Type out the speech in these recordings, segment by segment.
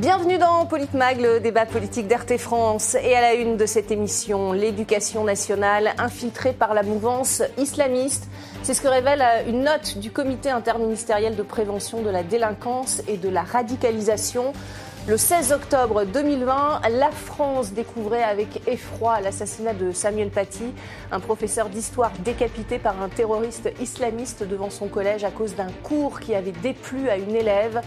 Bienvenue dans Politmag, le débat politique d'RT France. Et à la une de cette émission, l'éducation nationale infiltrée par la mouvance islamiste. C'est ce que révèle une note du comité interministériel de prévention de la délinquance et de la radicalisation. Le 16 octobre 2020, la France découvrait avec effroi l'assassinat de Samuel Paty, un professeur d'histoire décapité par un terroriste islamiste devant son collège à cause d'un cours qui avait déplu à une élève.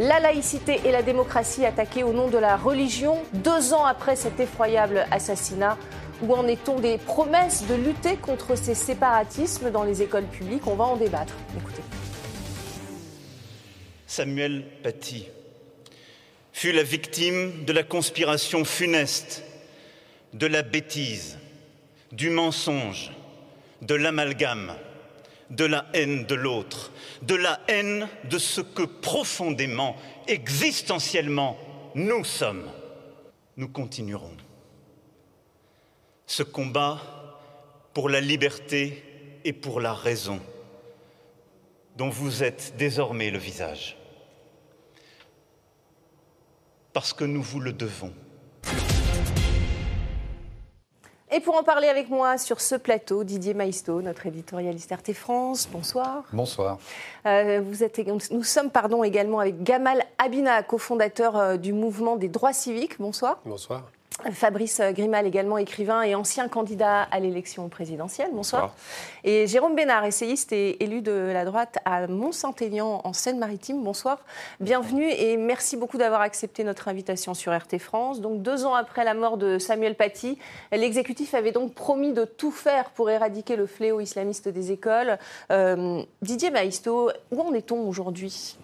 La laïcité et la démocratie attaquées au nom de la religion, deux ans après cet effroyable assassinat. Où en est-on des promesses de lutter contre ces séparatismes dans les écoles publiques? On va en débattre. Écoutez. Samuel Paty fut la victime de la conspiration funeste, de la bêtise, du mensonge, de l'amalgame, de la haine de l'autre, de la haine de ce que profondément, existentiellement, nous sommes. Nous continuerons ce combat pour la liberté et pour la raison dont vous êtes désormais le visage parce que nous vous le devons. Et pour en parler avec moi sur ce plateau, Didier Maisto, notre éditorialiste RT France. Bonsoir. Bonsoir. Euh, vous êtes, nous sommes pardon, également avec Gamal Abina, cofondateur euh, du mouvement des droits civiques. Bonsoir. Bonsoir. Fabrice Grimal, également écrivain et ancien candidat à l'élection présidentielle. Bonsoir. Et Jérôme Bénard, essayiste et élu de la droite à Mont-Saint-Élian en Seine-Maritime. Bonsoir. Bienvenue et merci beaucoup d'avoir accepté notre invitation sur RT France. Donc deux ans après la mort de Samuel Paty, l'exécutif avait donc promis de tout faire pour éradiquer le fléau islamiste des écoles. Euh, Didier Maisto, où en est-on aujourd'hui?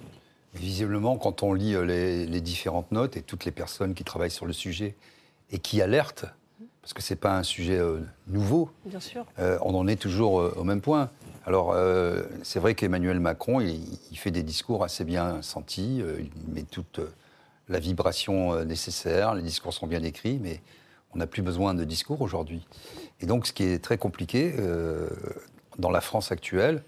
Visiblement, quand on lit euh, les différentes notes et toutes les personnes qui travaillent sur le sujet, et qui alerte, parce que ce n'est pas un sujet euh, nouveau. Bien sûr. Euh, on en est toujours euh, au même point. Alors, c'est vrai qu'Emmanuel Macron, il, fait des discours assez bien sentis, il met toute la vibration nécessaire, les discours sont bien écrits, mais on n'a plus besoin de discours aujourd'hui. Et donc, ce qui est très compliqué dans la France actuelle,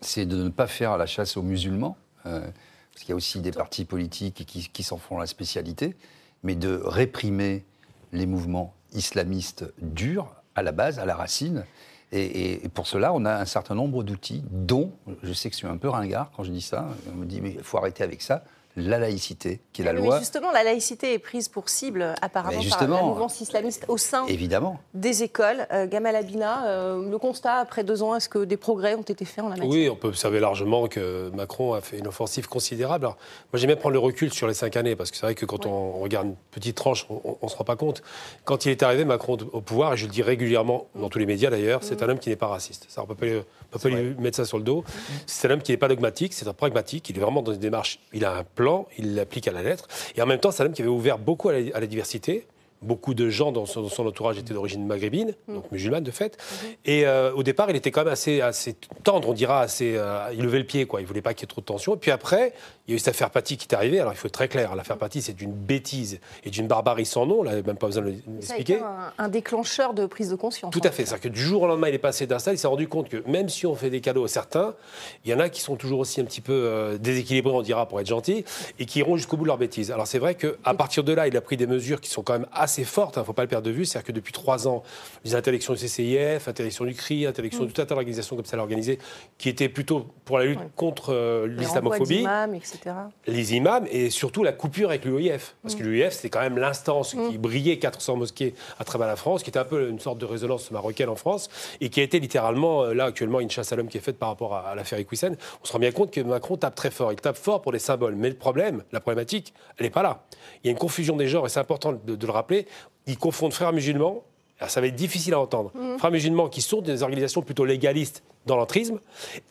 c'est de ne pas faire la chasse aux musulmans, parce qu'il y a aussi des partis politiques qui, qui s'en font la spécialité, mais de réprimer les mouvements islamistes durs à la base, à la racine. Et, pour cela, on a un certain nombre d'outils, dont, je sais que je suis un peu ringard quand je dis ça, on me dit, mais il faut arrêter avec ça, la laïcité, qui est la loi. justement, la laïcité est prise pour cible, apparemment, par la mouvance islamiste au sein évidemment. des écoles. Euh, Gamal Abina, euh, le constat, après deux ans, est-ce que des progrès ont été faits en la matière? Oui, on peut observer largement que Macron a fait une offensive considérable. Alors, moi, j'aime bien prendre le recul sur les cinq années, parce que c'est vrai que quand on regarde une petite tranche, on ne se rend pas compte. Quand il est arrivé, Macron, au pouvoir, et je le dis régulièrement, dans tous les médias d'ailleurs, c'est mm. un homme qui n'est pas raciste. Ça, on peut pas, peut pas lui mettre ça sur le dos. C'est un homme qui n'est pas dogmatique, c'est un pragmatique, il est vraiment dans une démarche, il a un plan, il l'applique à la lettre. Et en même temps, c'est un homme qui avait ouvert beaucoup à la diversité, Beaucoup de gens dans son, entourage étaient d'origine maghrébine, mm. donc musulmane de fait. Mm-hmm. Et euh, au départ, il était quand même assez, assez tendre, on dira, assez, euh, il levait le pied, quoi. Il voulait pas qu'il y ait trop de tension. Et puis après, il y a eu cette affaire Paty qui est arrivée. Alors il faut être très clair, l'affaire Paty, c'est une bêtise et d'une barbarie sans nom. Là, même pas besoin de l'expliquer. Un, un déclencheur de prise de conscience. Tout à fait. C'est-à-dire que du jour au lendemain, il est passé d'un stade, il s'est rendu compte que même si on fait des cadeaux à certains, il y en a qui sont toujours aussi un petit peu euh, déséquilibrés, on dira, pour être gentil, et qui iront jusqu'au bout de leur bêtise. Alors c'est vrai qu'à partir de là, il a pris des mesures qui sont quand même assez fortes. Il hein, ne faut pas de vue, c'est-à-dire que depuis trois ans, les intellections du CCIF, interdiction du CRI, interdiction de toute un d'organisations comme ça organisée, qui étaient plutôt pour la lutte contre euh, l'islamophobie. Les imams, etc. Les imams et surtout la coupure avec l'UIF. Parce que l'UIF, c'était quand même l'instance qui mm. brillait 400 mosquées à travers la France, qui était un peu une sorte de résonance marocaine en France, et qui a été littéralement, euh, là actuellement, une chasse à l'homme qui est faite par rapport à, l'affaire Equisen. On se rend bien compte que Macron tape très fort. Il tape fort pour les symboles. Mais le problème, la problématique, elle n'est pas là. Il y a une confusion des genres, et c'est important de, de le rappeler ils confondent frères musulmans. Alors ça va être difficile à entendre. Mmh. Frères musulmans qui sont des organisations plutôt légalistes dans l'entrisme,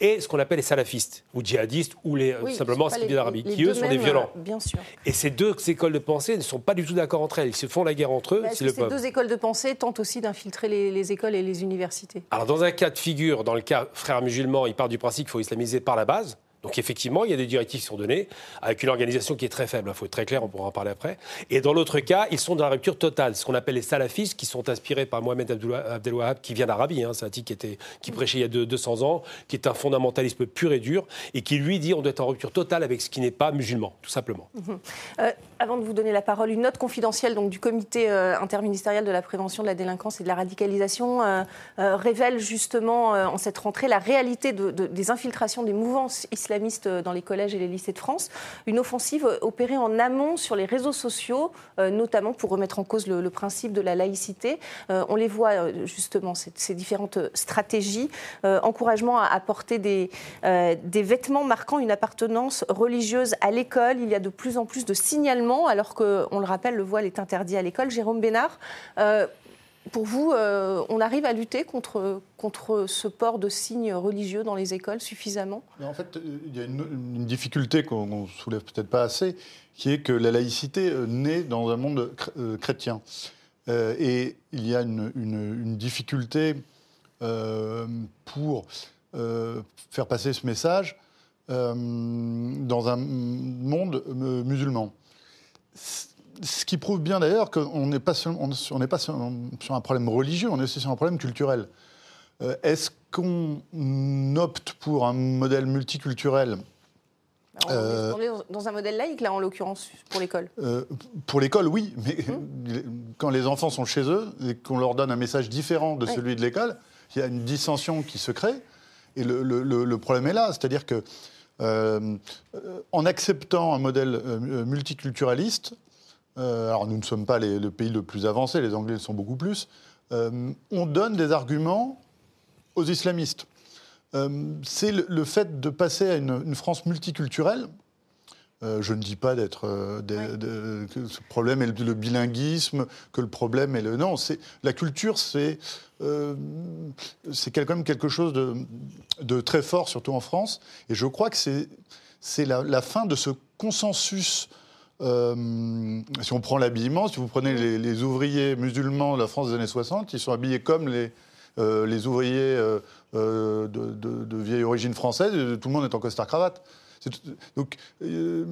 et ce qu'on appelle les salafistes, ou djihadistes, ou les, simplement simplement d'Arabie, qui eux sont des violents. Euh, bien sûr. Et ces deux écoles de pensée ne sont pas du tout d'accord entre elles. Ils se font la guerre entre eux. Bah, ces deux écoles de pensée tentent aussi d'infiltrer les, écoles et les universités. Alors dans un cas de figure, dans le cas frères musulmans, ils partent du principe qu'il faut islamiser par la base Donc effectivement, il y a des directives qui sont données, avec une organisation qui est très faible, il faut être très clair, on pourra en parler après. Et dans l'autre cas, ils sont dans la rupture totale, ce qu'on appelle les salafistes, qui sont inspirés par Mohamed Abdelwahab, qui vient d'Arabie, hein, c'est un type qui, était, qui prêchait il y a 200 ans, qui est un fondamentalisme pur et dur, et qui lui dit on doit être en rupture totale avec ce qui n'est pas musulman, tout simplement. Mhm. Euh, avant de vous donner la parole, une note confidentielle donc, du comité euh, interministériel de la prévention de la délinquance et de la radicalisation euh, révèle justement en cette rentrée la réalité des infiltrations des mouvances islamistes dans les collèges et les lycées de France. Une offensive opérée en amont sur les réseaux sociaux, notamment pour remettre en cause le, principe de la laïcité. on les voit justement, ces, différentes stratégies. encouragement à, porter des, des vêtements marquant une appartenance religieuse à l'école. Il y a de plus en plus de signalements, alors qu'on le rappelle, le voile est interdit à l'école. Jérôme Bénard, euh, pour vous, euh, on arrive à lutter contre, contre ce port de signes religieux dans les écoles suffisamment? En fait, il y a une, difficulté qu'on ne soulève peut-être pas assez, qui est que la laïcité euh, naît dans un monde chrétien. et il y a une, difficulté pour faire passer ce message euh, dans un monde euh, musulman. Ce qui prouve bien d'ailleurs qu'on n'est pas, sur, on n'est pas sur, un problème religieux, on est aussi sur un problème culturel. Euh, est-ce qu'on opte pour un modèle multiculturel? Bah, on, est, dans un modèle laïque, là, en l'occurrence, pour l'école Pour l'école, oui. Mais hum. quand les enfants sont chez eux et qu'on leur donne un message différent de celui de l'école, il y a une dissension qui se crée. Et le, le problème est là. C'est-à-dire que euh, en acceptant un modèle euh, multiculturaliste, euh, alors nous ne sommes pas le pays le plus avancé, les Anglais le sont beaucoup plus, on donne des arguments aux islamistes. c'est le, fait de passer à une France multiculturelle euh, je ne dis pas d'être euh, que ce problème est le, bilinguisme, que le problème est le non. C'est la culture, c'est euh, c'est quand même quelque chose de, de, très fort, surtout en France. Et je crois que c'est c'est la, fin de ce consensus. Si on prend l'habillement, si vous prenez les, ouvriers musulmans de la France des années 60, ils sont habillés comme les, les ouvriers de, de, vieille origine française, tout le monde est en costard-cravate. Donc, euh,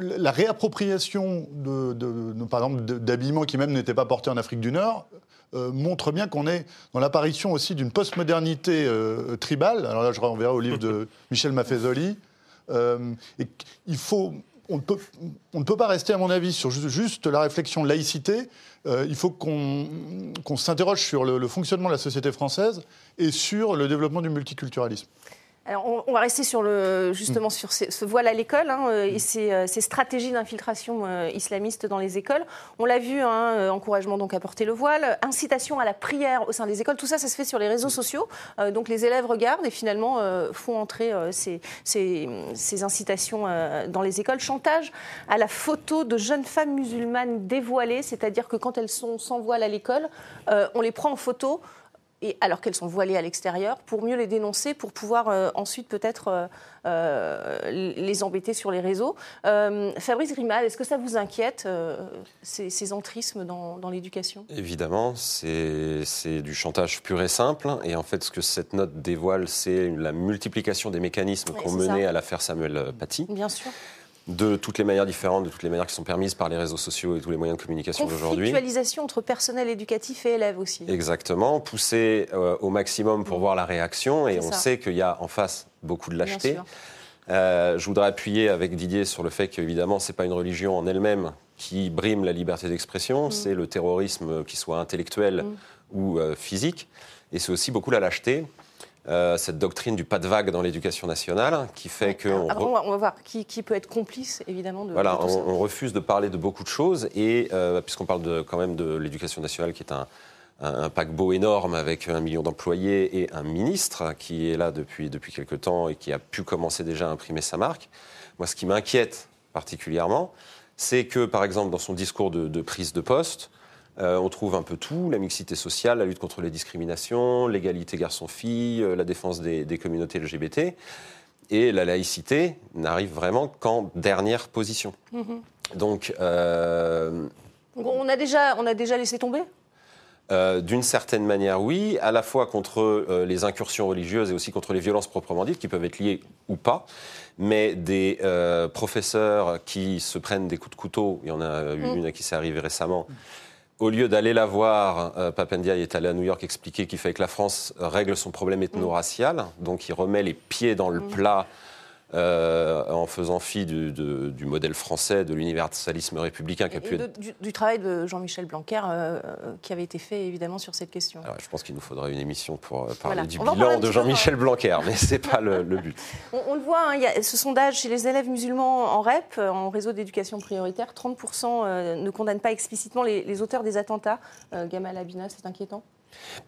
la réappropriation de, par exemple, d'habillements qui même n'étaient pas portés en Afrique du Nord euh, montre bien qu'on est dans l'apparition aussi d'une postmodernité euh, tribale. Alors là, je renverrai au livre de Michel Maffezoli. il faut, on ne, peut, pas rester, à mon avis, sur juste, la réflexion laïcité. il faut qu'on s'interroge sur le, fonctionnement de la société française et sur le développement du multiculturalisme on, va rester sur le, justement mm. sur ce, voile à l'école hein, euh, et mm. ces, stratégies d'infiltration euh, islamiste dans les écoles. On l'a vu, hein, euh, encouragement donc à porter le voile, incitation à la prière au sein des écoles. Tout ça, ça se fait sur les réseaux mm. sociaux. donc les élèves regardent et finalement font entrer ces, ces, incitations dans les écoles. Chantage à la photo de jeunes femmes musulmanes dévoilées, c'est-à-dire que quand elles sont sans voile à l'école, on les prend en photo et alors qu'elles sont voilées à l'extérieur, pour mieux les dénoncer, pour pouvoir euh, ensuite peut-être euh, euh, les embêter sur les réseaux. Fabrice Grimal, est-ce que ça vous inquiète, ces, entrismes dans, dans l'éducation? Évidemment, c'est du chantage pur et simple. Et en fait, ce que cette note dévoile, c'est la multiplication des mécanismes qu'on menait à l'affaire Samuel Paty. Bien sûr de toutes les manières différentes, de toutes les manières qui sont permises par les réseaux sociaux et tous les moyens de communication d'aujourd'hui. Conflictualisation entre personnel éducatif et élèves aussi. Exactement, pousser euh, au maximum pour mm. voir la réaction et on sait qu'il y a en face beaucoup de lâcheté. Euh, je voudrais appuyer avec Didier sur le fait qu'évidemment, ce n'est pas une religion en elle-même qui brime la liberté d'expression, mm. c'est le terrorisme, qui soit intellectuel mm. ou euh, physique, et c'est aussi beaucoup la lâcheté. Euh, cette doctrine du pas de vague dans l'éducation nationale qui fait que... On, on, va voir qui, peut être complice, évidemment. De, voilà, on, refuse de parler de beaucoup de choses et euh, puisqu'on parle de, quand même de l'éducation nationale qui est un, un, paquebot énorme avec un million d'employés et un ministre qui est là depuis, depuis quelque temps et qui a pu commencer déjà à imprimer sa marque. Moi, ce qui m'inquiète particulièrement, c'est que, par exemple, dans son discours de, de prise de poste, euh, on trouve un peu tout, la mixité sociale, la lutte contre les discriminations, l'égalité garçon-fille, euh, la défense des, communautés LGBT. Et la laïcité n'arrive vraiment qu'en dernière position. Mm-hmm. Donc. Euh, on, a déjà, on a déjà laissé tomber? Euh, D'une certaine manière, oui, à la fois contre euh, les incursions religieuses et aussi contre les violences proprement dites, qui peuvent être liées ou pas. Mais des professeurs qui se prennent des coups de couteau, il y en a eu une à qui s'est arrivée récemment, au lieu d'aller la voir, euh, Papendiaï est allé à New York expliquer qu'il fallait que la France règle son problème ethno-racial. Donc il remet les pieds dans le plat euh, en faisant fi du, de- du modèle français, de l'universalisme républicain qui a pu Et de- être... du, du travail de Jean-Michel Blanquer euh, euh, qui avait été fait évidemment sur cette question. Alors, je pense qu'il nous faudrait une émission pour parler Voilà. du On bilan de Jean-Michel Blanquer, mais ce n'est pas le, le but. On, on le voit, hein, il y a ce sondage chez les élèves musulmans en REP, en réseau d'éducation prioritaire, 30% euh, ne condamnent pas explicitement les, les auteurs des attentats. Euh, Gamal Abina, c'est inquiétant?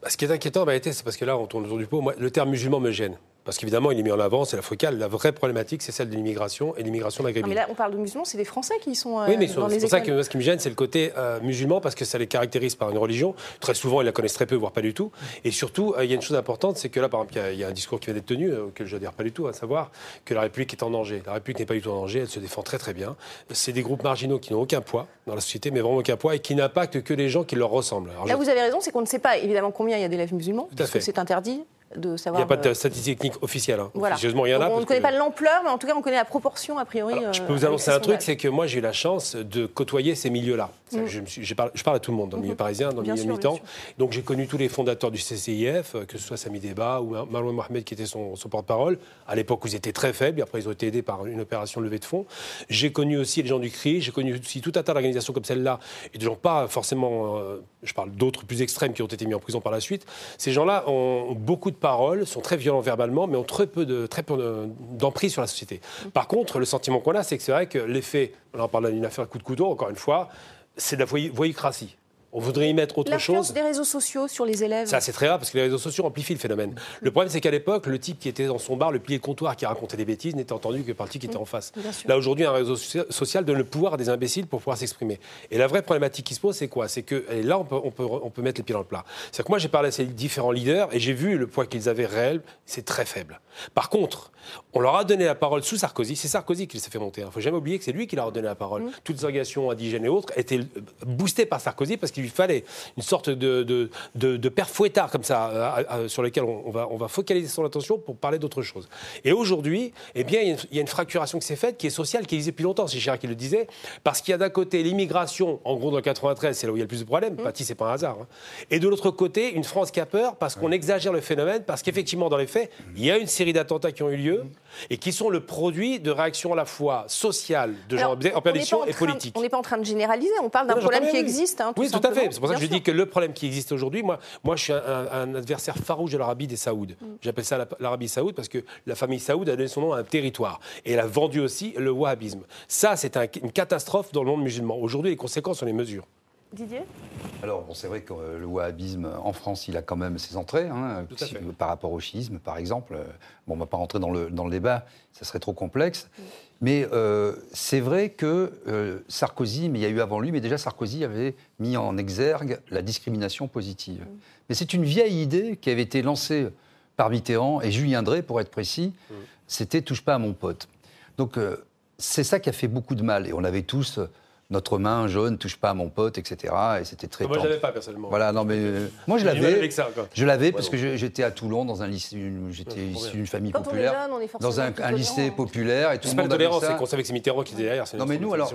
Bah, Ce qui est inquiétant en réalité, c'est parce que là, on tourne autour du pot. Moi, le terme musulman me gêne. Parce qu'évidemment, il est mis en avant, c'est la focale. La vraie problématique, c'est celle de l'immigration et l'immigration maghrébine. mais là, on parle de musulmans, c'est des Français qui sont euh, Oui, mais dans c'est pour ça que moi, ce qui me gêne, c'est le côté euh, musulman, parce que ça les caractérise par une religion. Très souvent, ils la connaissent très peu, voire pas du tout. Et surtout, euh, il y a une chose importante, c'est que là, par exemple, il y a- il y, a un discours qui vient d'être tenu, euh, auquel je n'adhère pas du tout, à savoir que la République est en danger. La République n'est pas du tout en danger, elle se défend très très bien. C'est des groupes marginaux qui n'ont aucun poids dans la société, mais vraiment aucun poids, et qui n'impactent que les gens qui leur ressemblent. Alors, Là, je- vous avez raison, c'est qu'on ne sait pas évidemment combien il y a d'élèves musulmans, parce fait. que c'est interdit de Il n'y a pas de euh, statistiques techniques officielles. hein. voilà. Officieusement, il y en a. On ne connaît que- pas l'ampleur, mais en tout cas, on connaît la proportion a priori. Alors, je euh, peux vous avec annoncer un truc, c'est que moi j'ai eu la chance de côtoyer ces milieux-là. Que Je, parle à tout le monde, dans le milieu parisien, dans le Mm. Bien milieu militant. Donc j'ai connu tous les fondateurs du CCIF, euh, que ce soit Sami Débat ou Marouane Mohamed qui était son, son porte-parole. À l'époque où ils étaient très faibles, après ils ont été aidés par une opération de levée de fonds. J'ai connu aussi les gens du CRI, j'ai connu aussi tout un tas d'organisations comme celle-là, et de gens pas forcément, euh, je parle d'autres plus extrêmes qui ont été mis en prison par la suite. Ces gens-là ont beaucoup de sont très violents verbalement, mais ont très peu de- d'emprise sur la société. Par contre, le sentiment qu'on a, c'est que c'est vrai que l'effet, on en parle d'une affaire coup de couteau, encore une fois, c'est de la voy- voyoucratie. On voudrait y mettre autre chose. des réseaux sociaux sur les élèves. Ça, c'est très rare parce que les réseaux sociaux amplifient le phénomène. Le problème, c'est qu'à l'époque, le type qui était dans son bar, le pilier de comptoir qui racontait des bêtises, n'était entendu que par le type qui était en face. Là, aujourd'hui, un réseau socia- social donne le pouvoir à des imbéciles pour pouvoir s'exprimer. Et la vraie problématique qui se pose, c'est quoi? C'est que et là, on peut, on, peut, on peut mettre les pieds dans le plat. C'est que moi, j'ai parlé à ces différents leaders et j'ai vu le poids qu'ils avaient réel, c'est très faible. Par contre, on leur a donné la parole sous Sarkozy. C'est Sarkozy qui s'est fait monter. Il ne faut jamais oublier que c'est lui qui leur a donné la parole. Toutes les organisations indigènes et autres étaient boostées par Sarkozy parce qu'il lui fallait une sorte de, de, de, de père fouettard comme ça, euh, sur lequel on, on va, on va focaliser son attention pour parler d'autre chose. Et aujourd'hui, eh bien, il y, a une, il y a une fracturation qui s'est faite, qui est sociale, qui existe depuis longtemps, c'est Chirac qui le disait, parce qu'il y a d'un côté l'immigration, en gros dans le 93, c'est là où il y a le plus de problèmes, Paty, c'est pas un hasard, hein. et de l'autre côté, une France qui a peur parce qu'on exagère le phénomène, parce qu'effectivement, dans les faits, il y a une série d'attentats qui ont eu lieu et qui sont le produit de réactions à la fois sociales, de gens en perdition et politiques. On n'est pas en train de généraliser, on parle d'un problème qui existe. hein, oui, tout à fait. C'est pour ça que je dis que le problème qui existe aujourd'hui, moi, moi, je suis un, un- un adversaire farouche de l'Arabie des Saouds. Mm. J'appelle ça la- l'Arabie Saoud parce que la famille Saoud a donné son nom à un territoire. Et elle a vendu aussi le wahhabisme. Ça, c'est un- une catastrophe dans le monde musulman. Aujourd'hui, les conséquences sont les mesures. Didier Alors, bon, c'est vrai que euh, le wahhabisme en France, il a quand même ses entrées, hein, si- fait. par rapport au schisme, par exemple. Euh, Bon, on ne va pas rentrer dans le, dans le débat, ça serait trop complexe. Mais euh, c'est vrai que euh, Sarkozy, mais il y a eu avant lui, mais déjà Sarkozy avait mis en exergue la discrimination positive. Mais c'est une vieille idée qui avait été lancée par Mitterrand et Julien Drey, pour être précis. C'était touche pas à mon pote. Donc euh, c'est ça qui a fait beaucoup de mal. Et on avait tous euh, notre main jaune, touche pas à mon pote, etc. Et c'était très Moi, je l'avais pas personnellement. Voilà, non mais euh, moi je l'avais. avec ça, quoi. Je l'avais parce que j'étais à Toulon dans un lycée, j'étais Ouais, issu d'une famille Quand on est populaire, jeune, on est forcément dans un, lycée tolérant. populaire et tout C'est le pas monde la avait tolérance, c'est qu'on savait que c'est Mitterrand qui était derrière. c'est Non mais nous alors,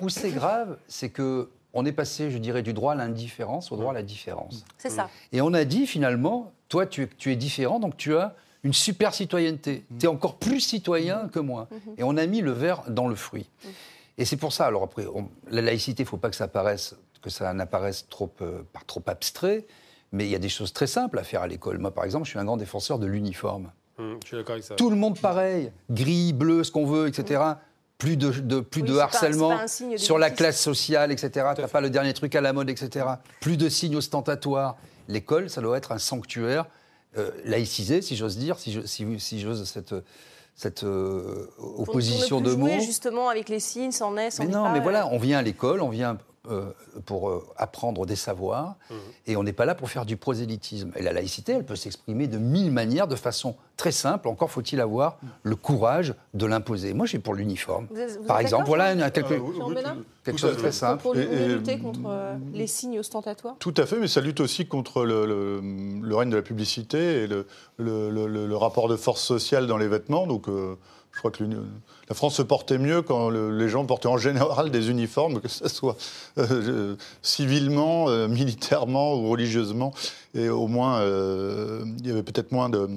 où c'est grave, c'est que on est passé, je dirais, du droit à l'indifférence au droit à la différence. C'est ça. Et on a dit finalement, toi tu, tu es différent, donc tu as une super citoyenneté. Tu es encore plus citoyen que moi. Et on a mis le verre dans le fruit. Et c'est pour ça, alors après, on- la laïcité, il ne faut pas que ça, paraisse, que ça n'apparaisse trop, euh, par trop abstrait, mais il y a des choses très simples à faire à l'école. Moi, par exemple, je suis un grand défenseur de l'uniforme. Hum, je suis d'accord avec ça. Tout le monde pareil, gris, bleu, ce qu'on veut, etc. Plus de, de- plus Oui, de harcèlement pas sur la classe sociale, etc. Tu fait. pas le dernier truc à la mode, etc. Plus de signes ostentatoires. L'école, ça doit être un sanctuaire euh, laïcisé, si j'ose dire, si je- si- si j'ose cette, cette euh, opposition pour ne de mots. justement avec les signes, sans est, sans Mais non, pas, mais euh, voilà, on vient à l'école, on vient euh, pour euh, apprendre des savoirs, et on n'est pas là pour faire du prosélytisme. Et la laïcité, elle peut s'exprimer de mille manières, de façon très simple. Encore faut-il avoir le courage de l'imposer. Moi, j'ai pour l'uniforme. Par exemple, voilà Jean- une- quelque, Euh, oui, quelque chose de très simple. Pour Et- pour et- lutter contre euh, les signes ostentatoires Tout à fait, mais ça lutte aussi contre le, le- le règne de la publicité et le, le- le- le- le rapport de force sociale dans les vêtements. Donc, euh, je crois que l'Union- la France se portait mieux quand le- les gens portaient en général des uniformes, que ce soit euh, civilement, euh, militairement ou religieusement. Et au moins, euh, il y avait peut-être moins de,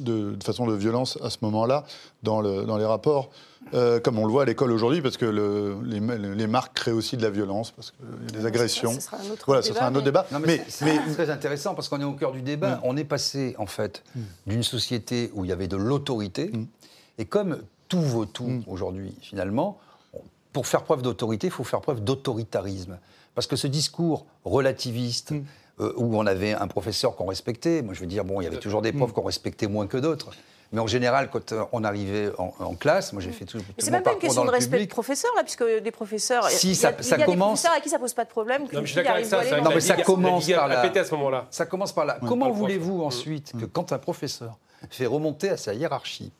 de, de façon de violence à ce moment-là dans, le- dans les rapports. euh, comme on le voit à l'école aujourd'hui, parce que le- les, les marques créent aussi de la violence, parce qu'il y a des agressions. Ce sera un autre Voilà, ce débat, sera un autre mais- débat. Non, mais, c'est c'est très intéressant parce qu'on est au cœur du débat. Mm. On est passé, en fait, d'une société où il y avait de l'autorité, Mm. et comme tout vaut tout Mm. aujourd'hui, finalement, pour faire preuve d'autorité, il faut faire preuve d'autoritarisme. Parce que ce discours relativiste, Mm. euh, où on avait un professeur qu'on respectait, moi je veux dire, bon, il y avait toujours des Mm. profs qu'on respectait moins que d'autres. Mais en général, quand euh, on arrivait en, en classe, moi j'ai fait tout, Mais c'est même pas une question de respect de public. professeurs, là, puisque des professeurs. Si, il y a, ça- il y ça a des commence- professeurs à qui ça pose pas de problème. Non, mais je suis fille d'accord avec arrive ça. Non, mais ça commence a- par a là. à ce moment-là. Ça commence par là. Ouais. Comment voulez-vous ensuite que quand un professeur fait remonter à sa hiérarchie,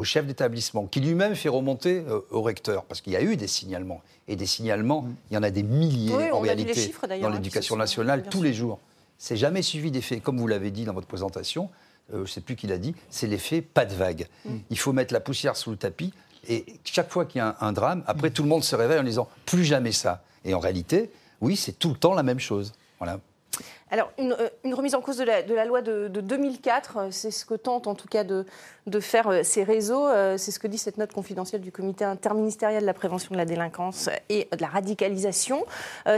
au chef d'établissement, qui lui-même fait remonter euh, au recteur, parce qu'il y a eu des signalements, et des signalements, il y en a des milliers Oui, en réalité chiffres, dans hein, l'éducation nationale tous sûr. les jours. C'est jamais suivi d'effet. Comme vous l'avez dit dans votre présentation, euh, je ne sais plus qui l'a dit, c'est l'effet pas de vague. Mm. Il faut mettre la poussière sous le tapis, et chaque fois qu'il y a un, un drame, après tout le monde se réveille en disant plus jamais ça. Et en réalité, oui, c'est tout le temps la même chose. Voilà. Alors, une, euh, une remise en cause de la, de la loi de, de 2004, euh, c'est ce que tentent en tout cas de, de faire euh, ces réseaux. C'est ce que dit cette note confidentielle du comité interministériel de la prévention de la délinquance et de la radicalisation.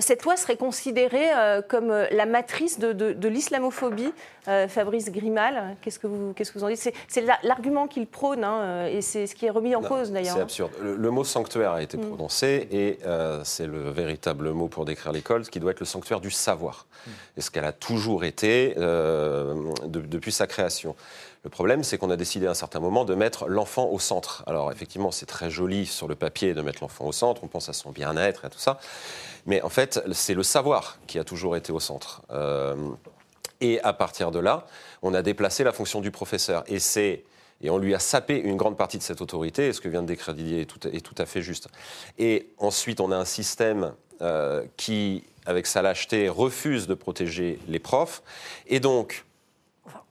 Cette loi serait considérée comme la matrice de, de- de l'islamophobie. Fabrice Grimal, qu'est-ce que vous, qu'est-ce que vous en dites? C'est- C'est la- l'argument qu'il prône hein, et c'est ce qui est remis en Non, cause d'ailleurs. C'est hein. absurde. Le, le mot sanctuaire a été Mm. prononcé et euh, c'est le véritable mot pour décrire l'école, qui doit être le sanctuaire du savoir. Et ce qu'elle a toujours été euh, de- depuis sa création. Le problème, c'est qu'on a décidé à un certain moment de mettre l'enfant au centre. Alors effectivement, c'est très joli sur le papier de mettre l'enfant au centre, on pense à son bien-être et à tout ça. Mais en fait, c'est le savoir qui a toujours été au centre. Euh, et à partir de là, on a déplacé la fonction du professeur. Et c'est et on lui a sapé une grande partie de cette autorité, et ce que vient de décrire Didier est tout, est tout à fait juste. Et ensuite, on a un système euh, qui, avec sa lâcheté, refuse de protéger les profs, et donc,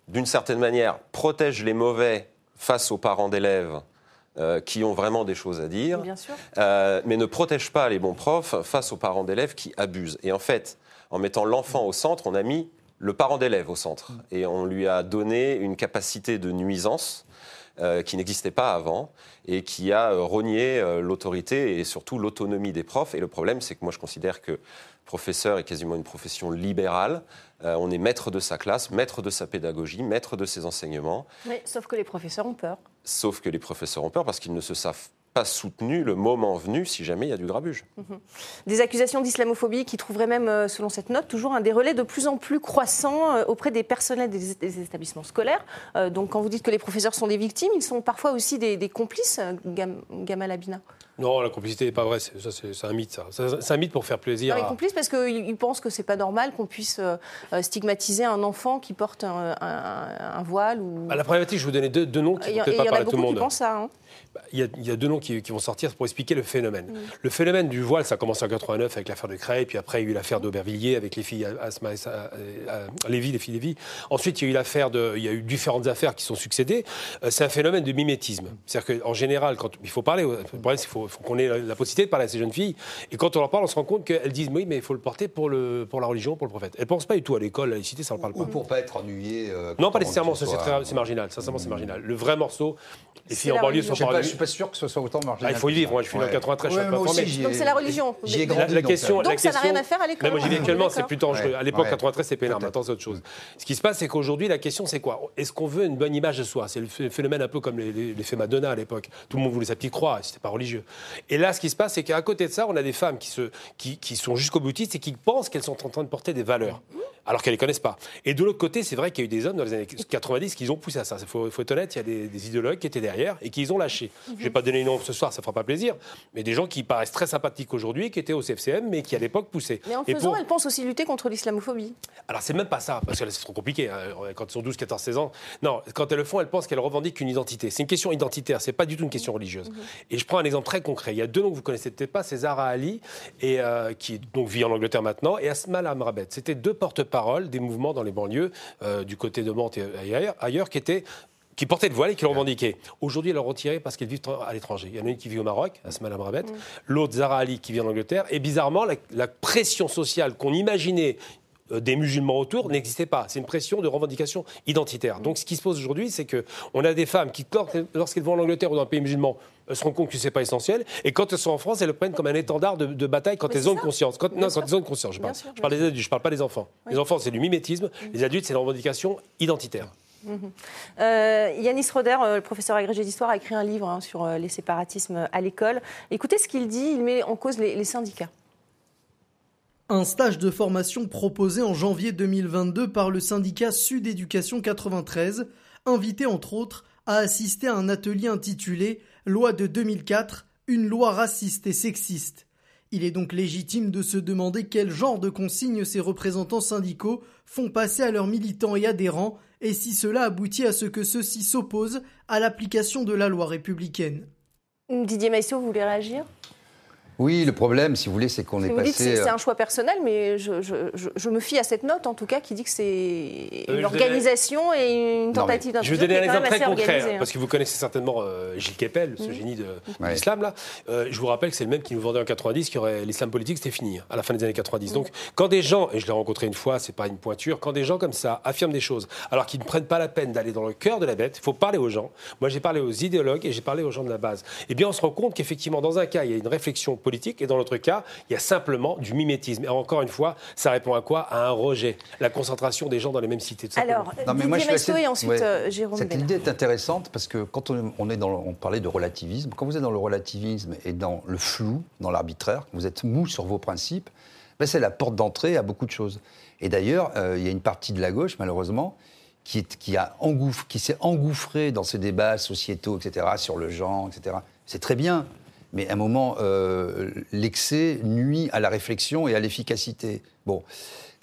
d'une certaine manière, protège les mauvais face aux parents d'élèves euh, qui ont vraiment des choses à dire, Bien sûr. euh, mais ne protège pas les bons profs face aux parents d'élèves qui abusent. Et en fait, en mettant l'enfant au centre, on a mis le parent d'élève au centre. Et on lui a donné une capacité de nuisance euh, qui n'existait pas avant et qui a rogné l'autorité et surtout l'autonomie des profs. Et le problème, c'est que moi, je considère que professeur est quasiment une profession libérale. Euh, on est maître de sa classe, maître de sa pédagogie, maître de ses enseignements. Oui, sauf que les professeurs ont peur. Sauf que les professeurs ont peur parce qu'ils ne se savent pas soutenus le moment venu si jamais il y a du grabuge. Des accusations d'islamophobie qui trouveraient même, euh, selon cette note, toujours un des relais de plus en plus croissants euh, auprès des personnels des, établissements scolaires. Euh, Donc, quand vous dites que les professeurs sont des victimes, ils sont parfois aussi des, des complices, Gam- Gamal Abina. Non, la complicité n'est pas vraie. C'est, ça, c'est, c'est un mythe, ça. Ça, C'est un mythe pour faire plaisir. Non, à- complices parce qu'ils ils pensent que c'est pas normal qu'on puisse euh, euh, stigmatiser un enfant qui porte un, un- un voile ou. Bah, la problématique, je vous donner deux, deux noms qui Il ne y, en- peut-être il pas y en a parler à tout le beaucoup qui monde. pensent ça. hein. Bah, Il y, a, il y a deux noms qui, qui vont sortir pour expliquer le phénomène. Le phénomène du voile, ça commence en 89 avec l'affaire de Cray, puis après il y a eu l'affaire d'Aubervilliers avec les filles Asma et Sa- euh, Lévy, les filles Lévy. Ensuite, il y a eu l'affaire de, il y a eu différentes affaires qui sont succédées. Euh, c'est un phénomène de mimétisme. C'est-à-dire qu'en général, quand il faut parler, le problème, c'est qu'il faut, faut qu'on ait la, la possibilité de parler à ces jeunes filles. Et quand on leur parle, on se rend compte qu'elles disent oui, mais il faut le porter pour le, pour la religion, pour le prophète. Elles pensent pas du tout à l'école, à la laïcité, ça ne parle pas. Ou pour pas être ennuyé. euh, Non, pas nécessairement, c'est soir. très- c'est marginal, sincèrement c'est marginal. Le vrai morceau, les C'est filles en banlieue sont Je pas, je suis pas sûr que ce soit autant marginal. Ah, il faut y vivre, moi je suis dans le Ouais. 93, je suis pas aussi, j'y Donc c'est la religion. J'y ai La- grandi. La, la donc, question, ça- Donc la ça n'a rien à faire à l'école. Moi j'ai dit actuellement, c'est plus dangereux. Ouais. À l'époque, Ouais. 93, c'est pénal. Maintenant, c'est autre chose. Ce qui se passe, c'est qu'aujourd'hui, la question, c'est quoi? Est-ce qu'on veut une bonne image de soi? C'est le ph- phénomène un peu comme l'effet Madonna à l'époque. Tout le monde voulait sa petite croix, c'était pas religieux. Et là, ce qui se passe, c'est qu'à côté de ça, on a des femmes qui, se, qui, qui sont jusqu'au boutistes et qui pensent qu'elles sont en train de porter des valeurs. Alors qu'elles ne les connaissent pas. Et de l'autre côté, c'est vrai qu'il y a eu des hommes dans les années 90 qui ont poussé à ça. Il faut, faut être honnête, il y a des, des idéologues qui étaient derrière et qui ont lâché. Fâchés. Je ne vais pas donner les noms ce soir, ça fera pas plaisir, mais des gens qui paraissent très sympathiques aujourd'hui, qui étaient au CFCM, mais qui à l'époque poussaient. Mais en faisant, pour- elle pense aussi lutter contre l'islamophobie. alors c'est même pas ça, parce que là, c'est trop compliqué hein, quand ils sont 12, 14, 16 ans. Non, quand elles le font, elles pensent qu'elles revendiquent une identité. C'est une question identitaire, c'est pas du tout une question religieuse. Et je prends un exemple très concret. Il y a deux noms que vous connaissez peut-être pas, c'est Zara Ali, et, euh, qui donc vit en Angleterre maintenant, et Asma Amrabet. C'était deux porte-paroles des mouvements dans les banlieues, euh, du côté de Mantes et ailleurs, ailleurs qui étaient qui portaient le voile et qui l'ont revendiqué. Aujourd'hui, elles l'ont retiré parce qu'elles vivent à l'étranger. Il y en a une qui vit au Maroc, Asma Amrabet, l'autre Zara Ali qui vit en Angleterre. Et bizarrement, la, la pression sociale qu'on imaginait euh, des musulmans autour n'existait pas. C'est une pression de revendication identitaire. Donc ce qui se pose aujourd'hui, c'est que on a des femmes qui, lors- lorsqu'elles vont en Angleterre ou dans un pays musulman, elles se rendent compte que c'est pas essentiel. Et quand elles sont en France, elles le prennent comme un étendard de, de bataille quand elles ont conscience. Quand, non, sûr. quand elles ont une conscience, je parle. sûr, je parle bien des adultes, je parle pas des enfants. Les enfants, c'est du mimétisme. Les adultes, c'est la revendication identitaire. Euh, Yanis Roder, euh, le professeur agrégé d'histoire, a écrit un livre hein, sur euh, les séparatismes à l'école. Écoutez ce qu'il dit, il met en cause les, les syndicats. Un stage de formation proposé en janvier 2022 par le syndicat Sud Éducation 93, invité entre autres à assister à un atelier intitulé Loi de 2004, une loi raciste et sexiste. Il est donc légitime de se demander quel genre de consignes ces représentants syndicaux font passer à leurs militants et adhérents et si cela aboutit à ce que ceux-ci s'opposent à l'application de la loi républicaine. Didier Maissot, vous voulez réagir? Oui, le problème, si vous voulez, c'est qu'on est que passé. c'est euh, un choix personnel, mais je, je- je- je me fie à cette note, en tout cas, qui dit que c'est Euh, une organisation et une tentative Je vais donner un exemple très concret, hein, hein. parce que vous connaissez certainement euh, Gilles Kepel, ce génie de, l'islam. là. Euh, je vous rappelle que c'est le même qui nous vendait en 90 qu'il y aurait l'islam politique, c'était fini, hein, à la fin des années 90. Donc, quand des gens, et je l'ai rencontré une fois, c'est pas une pointure, quand des gens comme ça affirment des choses, alors qu'ils ne prennent pas la peine d'aller dans le cœur de la bête, il faut parler aux gens. Moi, j'ai parlé aux idéologues et j'ai parlé aux gens de la base. Eh bien, on se rend compte qu'effectivement, dans un cas, il y a une réflexion politique, et dans l'autre cas, il y a simplement du mimétisme. Et encore une fois, ça répond à quoi? À un rejet. La concentration des gens dans les mêmes cités. tout. Alors, Non, mais moi, je suis assez- et ensuite ouais. euh, Jérôme Cette idée est intéressante parce que quand on, on est dans, le- on parlait de relativisme, quand vous êtes dans le relativisme et dans le flou, dans l'arbitraire, vous êtes mou sur vos principes, ben c'est la porte d'entrée à beaucoup de choses. Et d'ailleurs, euh, il y a une partie de la gauche, malheureusement, qui, est- qui, a engouff- qui s'est engouffrée dans ces débats sociétaux, etc., sur le genre, etc. C'est très bien. Mais à un moment, euh, l'excès nuit à la réflexion et à l'efficacité. Bon.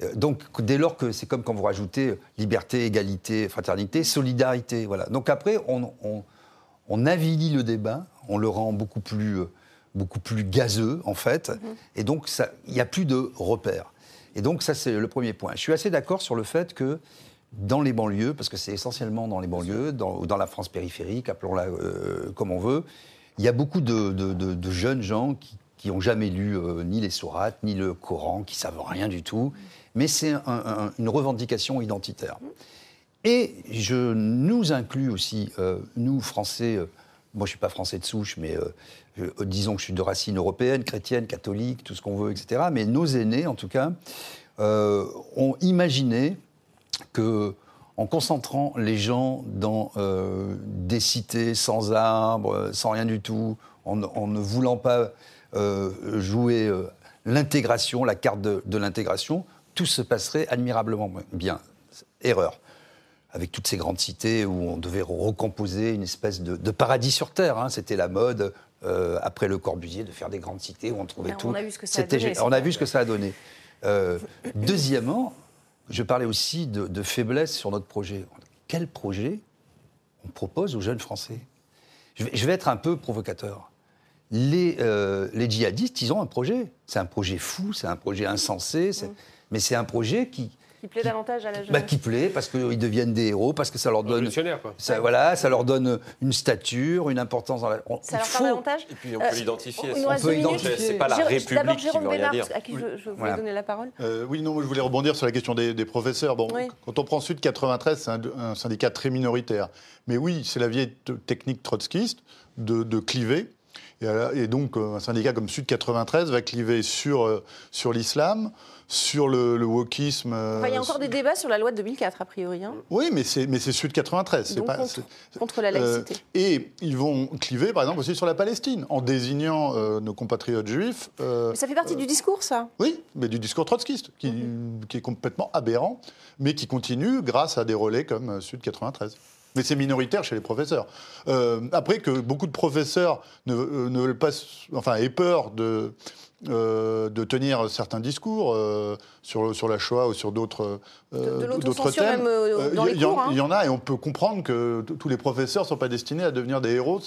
Euh, Donc, dès lors que c'est comme quand vous rajoutez liberté, égalité, fraternité, solidarité, voilà. Donc après, on, on, on avilit le débat, on le rend beaucoup plus, euh, beaucoup plus gazeux, en fait, et donc il n'y a plus de repères. Et donc ça, c'est le premier point. Je suis assez d'accord sur le fait que dans les banlieues, parce que c'est essentiellement dans les banlieues, dans, ou dans la France périphérique, appelons-la euh, comme on veut, il y a beaucoup de, jeunes gens qui n'ont jamais lu euh, ni les sourates, ni le Coran, qui savent rien du tout, mais c'est un- un- une revendication identitaire. Et je nous inclus aussi, euh, nous Français, euh, moi je suis pas français de souche, mais disons que je suis de racine européenne, chrétienne, catholique, tout ce qu'on veut, etc. Mais nos aînés, en tout cas, ont imaginé que en concentrant les gens dans euh, des cités sans arbres, sans rien du tout, en, en ne voulant pas euh, jouer euh, l'intégration, la carte de, de l'intégration, tout se passerait admirablement bien. Erreur. Avec toutes ces grandes cités où on devait recomposer une espèce de, de paradis sur Terre. hein. C'était la mode, euh, après le Corbusier, de faire des grandes cités où on trouvait Mais on tout. a vu ce que ça a C'était donné, gé- On a vu ce que ça a donné. Euh, deuxièmement, je parlais aussi de, de faiblesse sur notre projet. Quel projet on propose aux jeunes Français? Je vais, je vais être un peu provocateur. Les, euh, les djihadistes, ils ont un projet. C'est un projet fou, c'est un projet insensé, c'est- mais c'est un projet qui, Qui plaît davantage à la jeunesse. bah, qui plaît parce qu'ils deviennent des héros, parce que ça leur donne, quoi. ça, voilà, ça leur donne une stature, une importance dans la. on- Ça leur faut- parle davantage Et puis on Euh, peut l'identifier. il ça. nous reste peut deux minutes. identifier. C'est pas la République D'abord qui Jérôme veut rien Bellard, dire. à qui je, je voulais Voilà. donner la parole. Euh, oui, non, moi, je voulais rebondir sur la question des, des professeurs. Bon, Oui. quand on prend Sud 93, c'est un, un syndicat très minoritaire. Mais oui, c'est la vieille technique trotskiste de, de cliver. Et, euh, et donc, euh, un syndicat comme Sud 93 va cliver sur, euh, sur l'islam, sur le, le wokisme. euh, Enfin, il y a encore des débats sur la loi de 2004, a priori, hein, Oui, mais c'est c'est Sud 93. c'est donc pas, contre, la euh, laïcité. et ils vont cliver, par exemple, aussi sur la Palestine, en désignant euh, nos compatriotes juifs. euh, Mais ça fait partie du discours, ça oui, mais du discours trotskiste, qui, qui est complètement aberrant, mais qui continue grâce à des relais comme Sud 93. Mais c'est minoritaire chez les professeurs. Euh, après que beaucoup de professeurs ne, ne veulent pas, enfin, aient peur de, euh, de tenir certains discours euh, sur, sur la Shoah ou sur d'autres euh, d'autres thèmes. même, euh, dans il y- les il y en- cours, hein. Il y en a et on peut comprendre que tous les professeurs ne sont pas destinés à devenir des héros.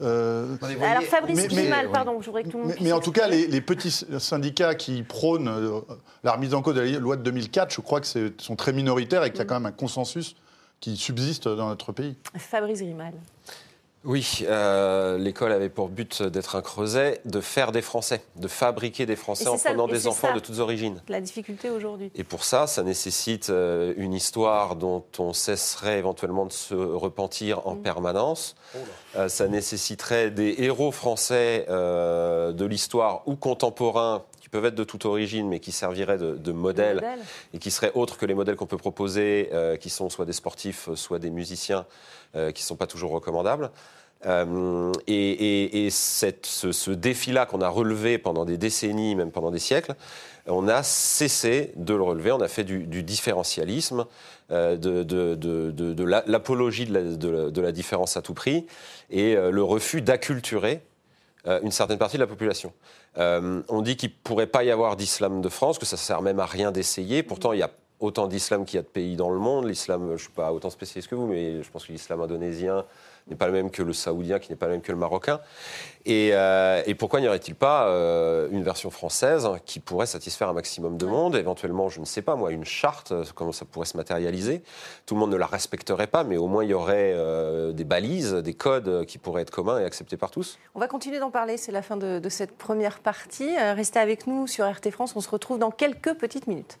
Euh, Alors Fabrice mais- mais- Grimal, oui. pardon, je voudrais que tout le monde mais, en tout cas, les, les petits syndicats qui prônent euh, la remise en cause de la loi de 2004, je crois que sont très minoritaires et qu'il y a Mm. quand même un consensus qui subsiste dans notre pays. Fabrice Grimal. Oui, euh, l'école avait pour but d'être un creuset, de faire des Français, de fabriquer des Français en ça- prenant des enfants ça. de toutes origines. La difficulté aujourd'hui. Et pour ça, ça nécessite euh, une histoire dont on cesserait éventuellement de se repentir en Mm. permanence. Euh, ça nécessiterait des héros français euh, de l'histoire ou contemporains qui peuvent être de toute origine, mais qui serviraient de, de modèle Modèle. et qui seraient autres que les modèles qu'on peut proposer, euh, qui sont soit des sportifs, soit des musiciens, euh, qui ne sont pas toujours recommandables. Euh, et et- et cette- ce, ce défi-là qu'on a relevé pendant des décennies, même pendant des siècles, on a cessé de le relever. On a fait du, du différentialisme, euh, de, de- de- de- de la- l'apologie de la, de la- de la différence à tout prix et euh, le refus d'acculturer euh, une certaine partie de la population. Euh, on dit qu'il ne pourrait pas y avoir d'islam de France, que ça ne sert même à rien d'essayer. Pourtant, il y a autant d'islam qu'il y a de pays dans le monde. L'islam, je ne suis pas autant spécialiste que vous, mais je pense que l'islam indonésien n'est pas le même que le saoudien, qui n'est pas le même que le marocain. Et, euh, pourquoi n'y aurait-il pas euh, une version française qui pourrait satisfaire un maximum de monde? Éventuellement, je ne sais pas, moi, une charte, euh, comment ça pourrait se matérialiser? Tout le monde ne la respecterait pas, mais au moins il y aurait des balises, des codes qui pourraient être communs et acceptés par tous. On va continuer d'en parler, c'est la fin de, de cette première partie. Restez avec nous sur RT France, on se retrouve dans quelques petites minutes.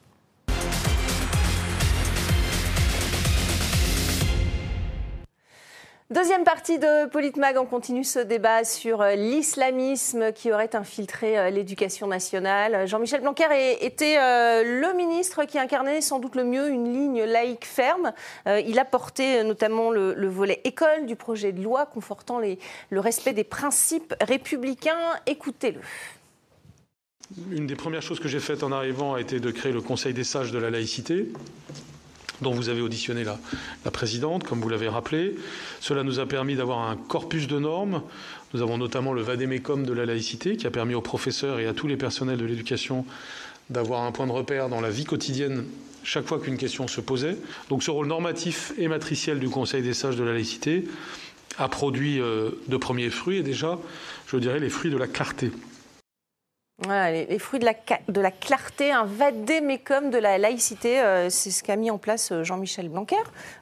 Deuxième partie de Politmag, on continue ce débat sur euh, l'islamisme qui aurait infiltré euh, l'éducation nationale. Jean-Michel Blanquer était euh, le ministre qui incarnait sans doute le mieux une ligne laïque ferme. Il a porté notamment le, le volet école du projet de loi confortant le respect des principes républicains. Écoutez-le. Une des premières choses que j'ai faites en arrivant a été de créer le Conseil des sages de la laïcité, dont vous avez auditionné la, présidente, comme vous l'avez rappelé. Cela nous a permis d'avoir un corpus de normes. Nous avons notamment le vadémécum de la laïcité, qui a permis aux professeurs et à tous les personnels de l'éducation d'avoir un point de repère dans la vie quotidienne chaque fois qu'une question se posait. Donc ce rôle normatif et matriciel du Conseil des sages de la laïcité a produit euh, de premiers fruits, et déjà, je dirais, les fruits de la clarté. Voilà, les, fruits de la, ca- de la clarté, un vadémécum de la laïcité, euh, c'est ce qu'a mis en place euh, Jean-Michel Blanquer.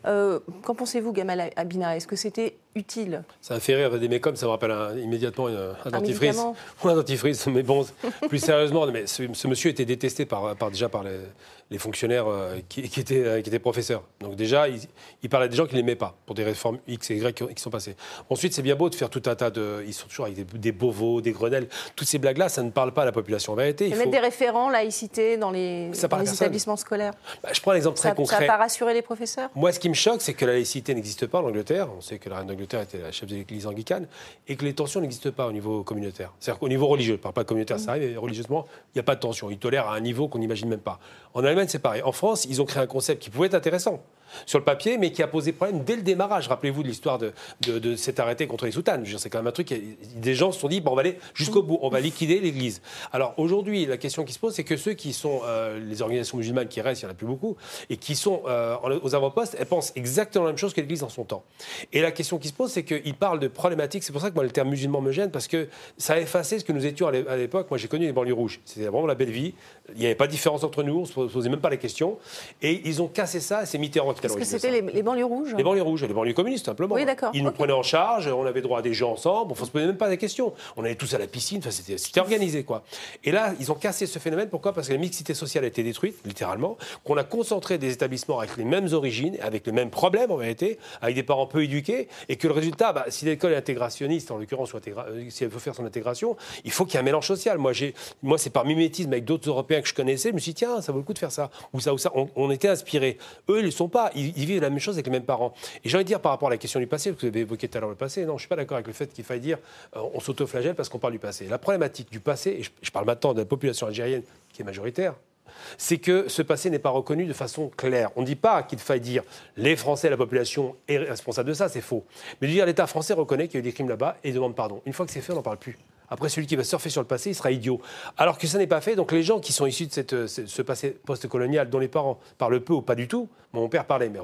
Euh, Qu'en pensez-vous, Gamal Abina? Est-ce que c'était utile Ça me fait rire, des mécoms, ça me rappelle un- immédiatement une- un, dentifrice. médicament. Ou un dentifrice, mais bon, plus sérieusement, mais ce, ce monsieur était détesté par, par- déjà par les, les fonctionnaires euh, qui, qui étaient, euh, qui étaient professeurs. Donc déjà, il, il parlait des gens qui ne l'aimaient pas, pour des réformes X et Y qui, ont- qui sont passées. Ensuite, c'est bien beau de faire tout un tas de... Ils sont toujours avec des, des Beauvaux, des Grenelles. Toutes ces blagues-là, ça ne parle pas à la population. En vérité, il mettre faut... des référents laïcité dans les, Ça dans établissements scolaires Bah, je prends un exemple très Ça concret. n'a pas rassuré les professeurs? Moi, ce qui me choque, c'est que la laïcité n'existe pas en Angleterre. On sait que la reine d'Angleterre était la chef de l'église anglicane et que les tensions n'existent pas au niveau communautaire. C'est-à-dire qu'au niveau religieux, je ne parle pas communautaire, ça arrive, mais religieusement, il n'y a pas de tension. Ils tolèrent à un niveau qu'on n'imagine même pas. En Allemagne, c'est pareil. En France, ils ont créé un concept qui pouvait être intéressant sur le papier, mais qui a posé problème dès le démarrage. Rappelez-vous de l'histoire de, de, de cet arrêté contre les soutanes. C'est quand même un truc. Des gens se sont dit, bon, on va aller jusqu'au bout, on va liquider l'Église. Alors aujourd'hui, la question qui se pose, c'est que ceux qui sont euh, les organisations musulmanes qui restent, il n'y en a plus beaucoup, et qui sont euh, aux avant-postes, elles pensent exactement la même chose que l'Église en son temps. Et la question qui se pose, c'est qu'ils parlent de problématiques. C'est pour ça que moi, le terme musulman me gêne, parce que ça a effacé ce que nous étions à l'é- à l'époque. Moi, j'ai connu les banlieues rouges. C'était vraiment la belle vie. Il n'y avait pas de différence entre nous, on ne se posait même pas les questions. Et ils ont cassé ça, c'est Mitterrand qui Est-ce que c'était les, les banlieues rouges Les banlieues rouges, les banlieues communistes, simplement. Oui, d'accord. Ils nous prenaient en charge, on avait droit à des jeux ensemble, on ne se posait même pas des questions. On allait tous à la piscine, enfin, c'était c'était organisé, quoi. Et là, ils ont cassé ce phénomène. Pourquoi? Parce que la mixité sociale a été détruite, littéralement, qu'on a concentré des établissements avec les mêmes origines, avec les mêmes problèmes, en vérité, avec des parents peu éduqués, et que le résultat, bah, si l'école est intégrationniste, en l'occurrence, euh, si elle veut faire son intégration, il faut qu'il y ait un mélange social. Moi, moi c'est par mimétisme avec d'autres Européens que je connaissais, je me suis dit, tiens, ça vaut le coup de faire ça, ou ça, ou ça. On, on était inspirés. Eux, ils ne le sont pas. Ils, ils vivent la même chose avec les mêmes parents. Et j'ai envie de dire par rapport à la question du passé, que vous avez évoqué tout à l'heure le passé, non, je ne suis pas d'accord avec le fait qu'il faille dire euh, on s'autoflagelle parce qu'on parle du passé. La problématique du passé, et je, je parle maintenant de la population algérienne qui est majoritaire, c'est que ce passé n'est pas reconnu de façon claire. On ne dit pas qu'il faille dire les Français, la population est responsable de ça, c'est faux. Mais de dire l'État français reconnaît qu'il y a eu des crimes là-bas et demande pardon. Une fois que c'est fait, on n'en parle plus. Après, celui qui va surfer sur le passé, il sera idiot. Alors que ça n'est pas fait. Donc les gens qui sont issus de cette, ce passé post-colonial, dont les parents parlent peu ou pas du tout, mon père parlait, mais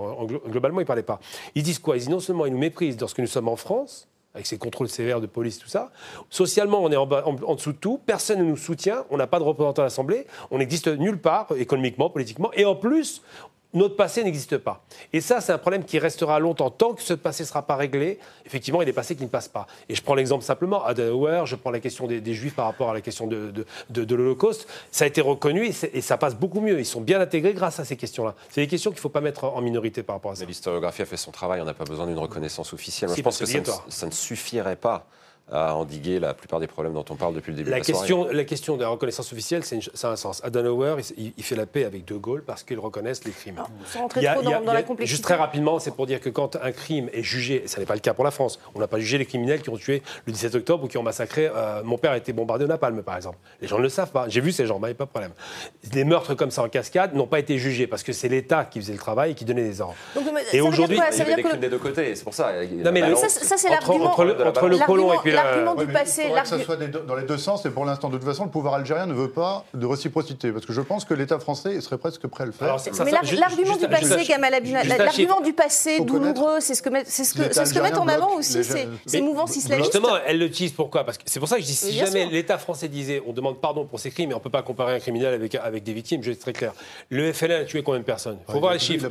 globalement, il ne parlait pas. Ils disent quoi? Ils disent non seulement ils nous méprisent lorsque nous sommes en France, avec ces contrôles sévères de police, tout ça. Socialement, on est en, en, dessous de tout, personne ne nous soutient, on n'a pas de représentants à l'Assemblée, on n'existe nulle part, économiquement, politiquement, et en plus, notre passé n'existe pas. Et ça, c'est un problème qui restera longtemps. Tant que ce passé ne sera pas réglé, effectivement, il y a des passés qui ne passent pas. Et je prends l'exemple simplement, Adenauer, je prends la question des, Juifs par rapport à la question de, de, l'Holocauste. Ça a été reconnu et, ça passe beaucoup mieux. Ils sont bien intégrés grâce à ces questions-là. C'est des questions qu'il ne faut pas mettre en minorité par rapport à ça. L'historiographie a fait son travail, on n'a pas besoin d'une reconnaissance officielle. je pense que ça ne suffirait pas à endiguer la plupart des problèmes dont on parle depuis le début la de la question, La question de la reconnaissance officielle, ça a un sens. Adenauer, il, il, fait la paix avec De Gaulle parce qu'ils reconnaissent les crimes. sans rentrer trop dans, la complexité. Juste très rapidement, c'est pour dire que quand un crime est jugé, et ça n'est pas le cas pour la France, on n'a pas jugé les criminels qui ont tué le 17 octobre ou qui ont massacré. Euh, mon père a été bombardé au napalm, par exemple. Les gens ne le savent pas. J'ai vu ces gens, il n'y a pas de problème. Des meurtres comme ça en cascade n'ont pas été jugés parce que c'est l'État qui faisait le travail et qui donnait des ordres. et aujourd'hui, il y avait des crimes des deux côtés, c'est pour ça. Non, mais ça, c'est l'argument. Entre, le colon et puis l'argument du passé que ça soit dans les deux sens, et pour l'instant, de toute façon, le pouvoir algérien ne veut pas de réciprocité, parce que je pense que l'État français serait presque prêt à le faire. mais l'argument du passé, Gamal l'argument du passé douloureux, c'est ce que, c'est ce que, ce que mettent en avant aussi ces, mouvances islamistes. Justement, elle le disent pourquoi Parce que c'est pour ça que je dis si jamais l'État français disait on demande pardon pour ces crimes, mais on ne peut pas comparer un criminel avec, avec des victimes, je vais être très clair. Le FLN a tué combien de personnes? Il faut voir les chiffres.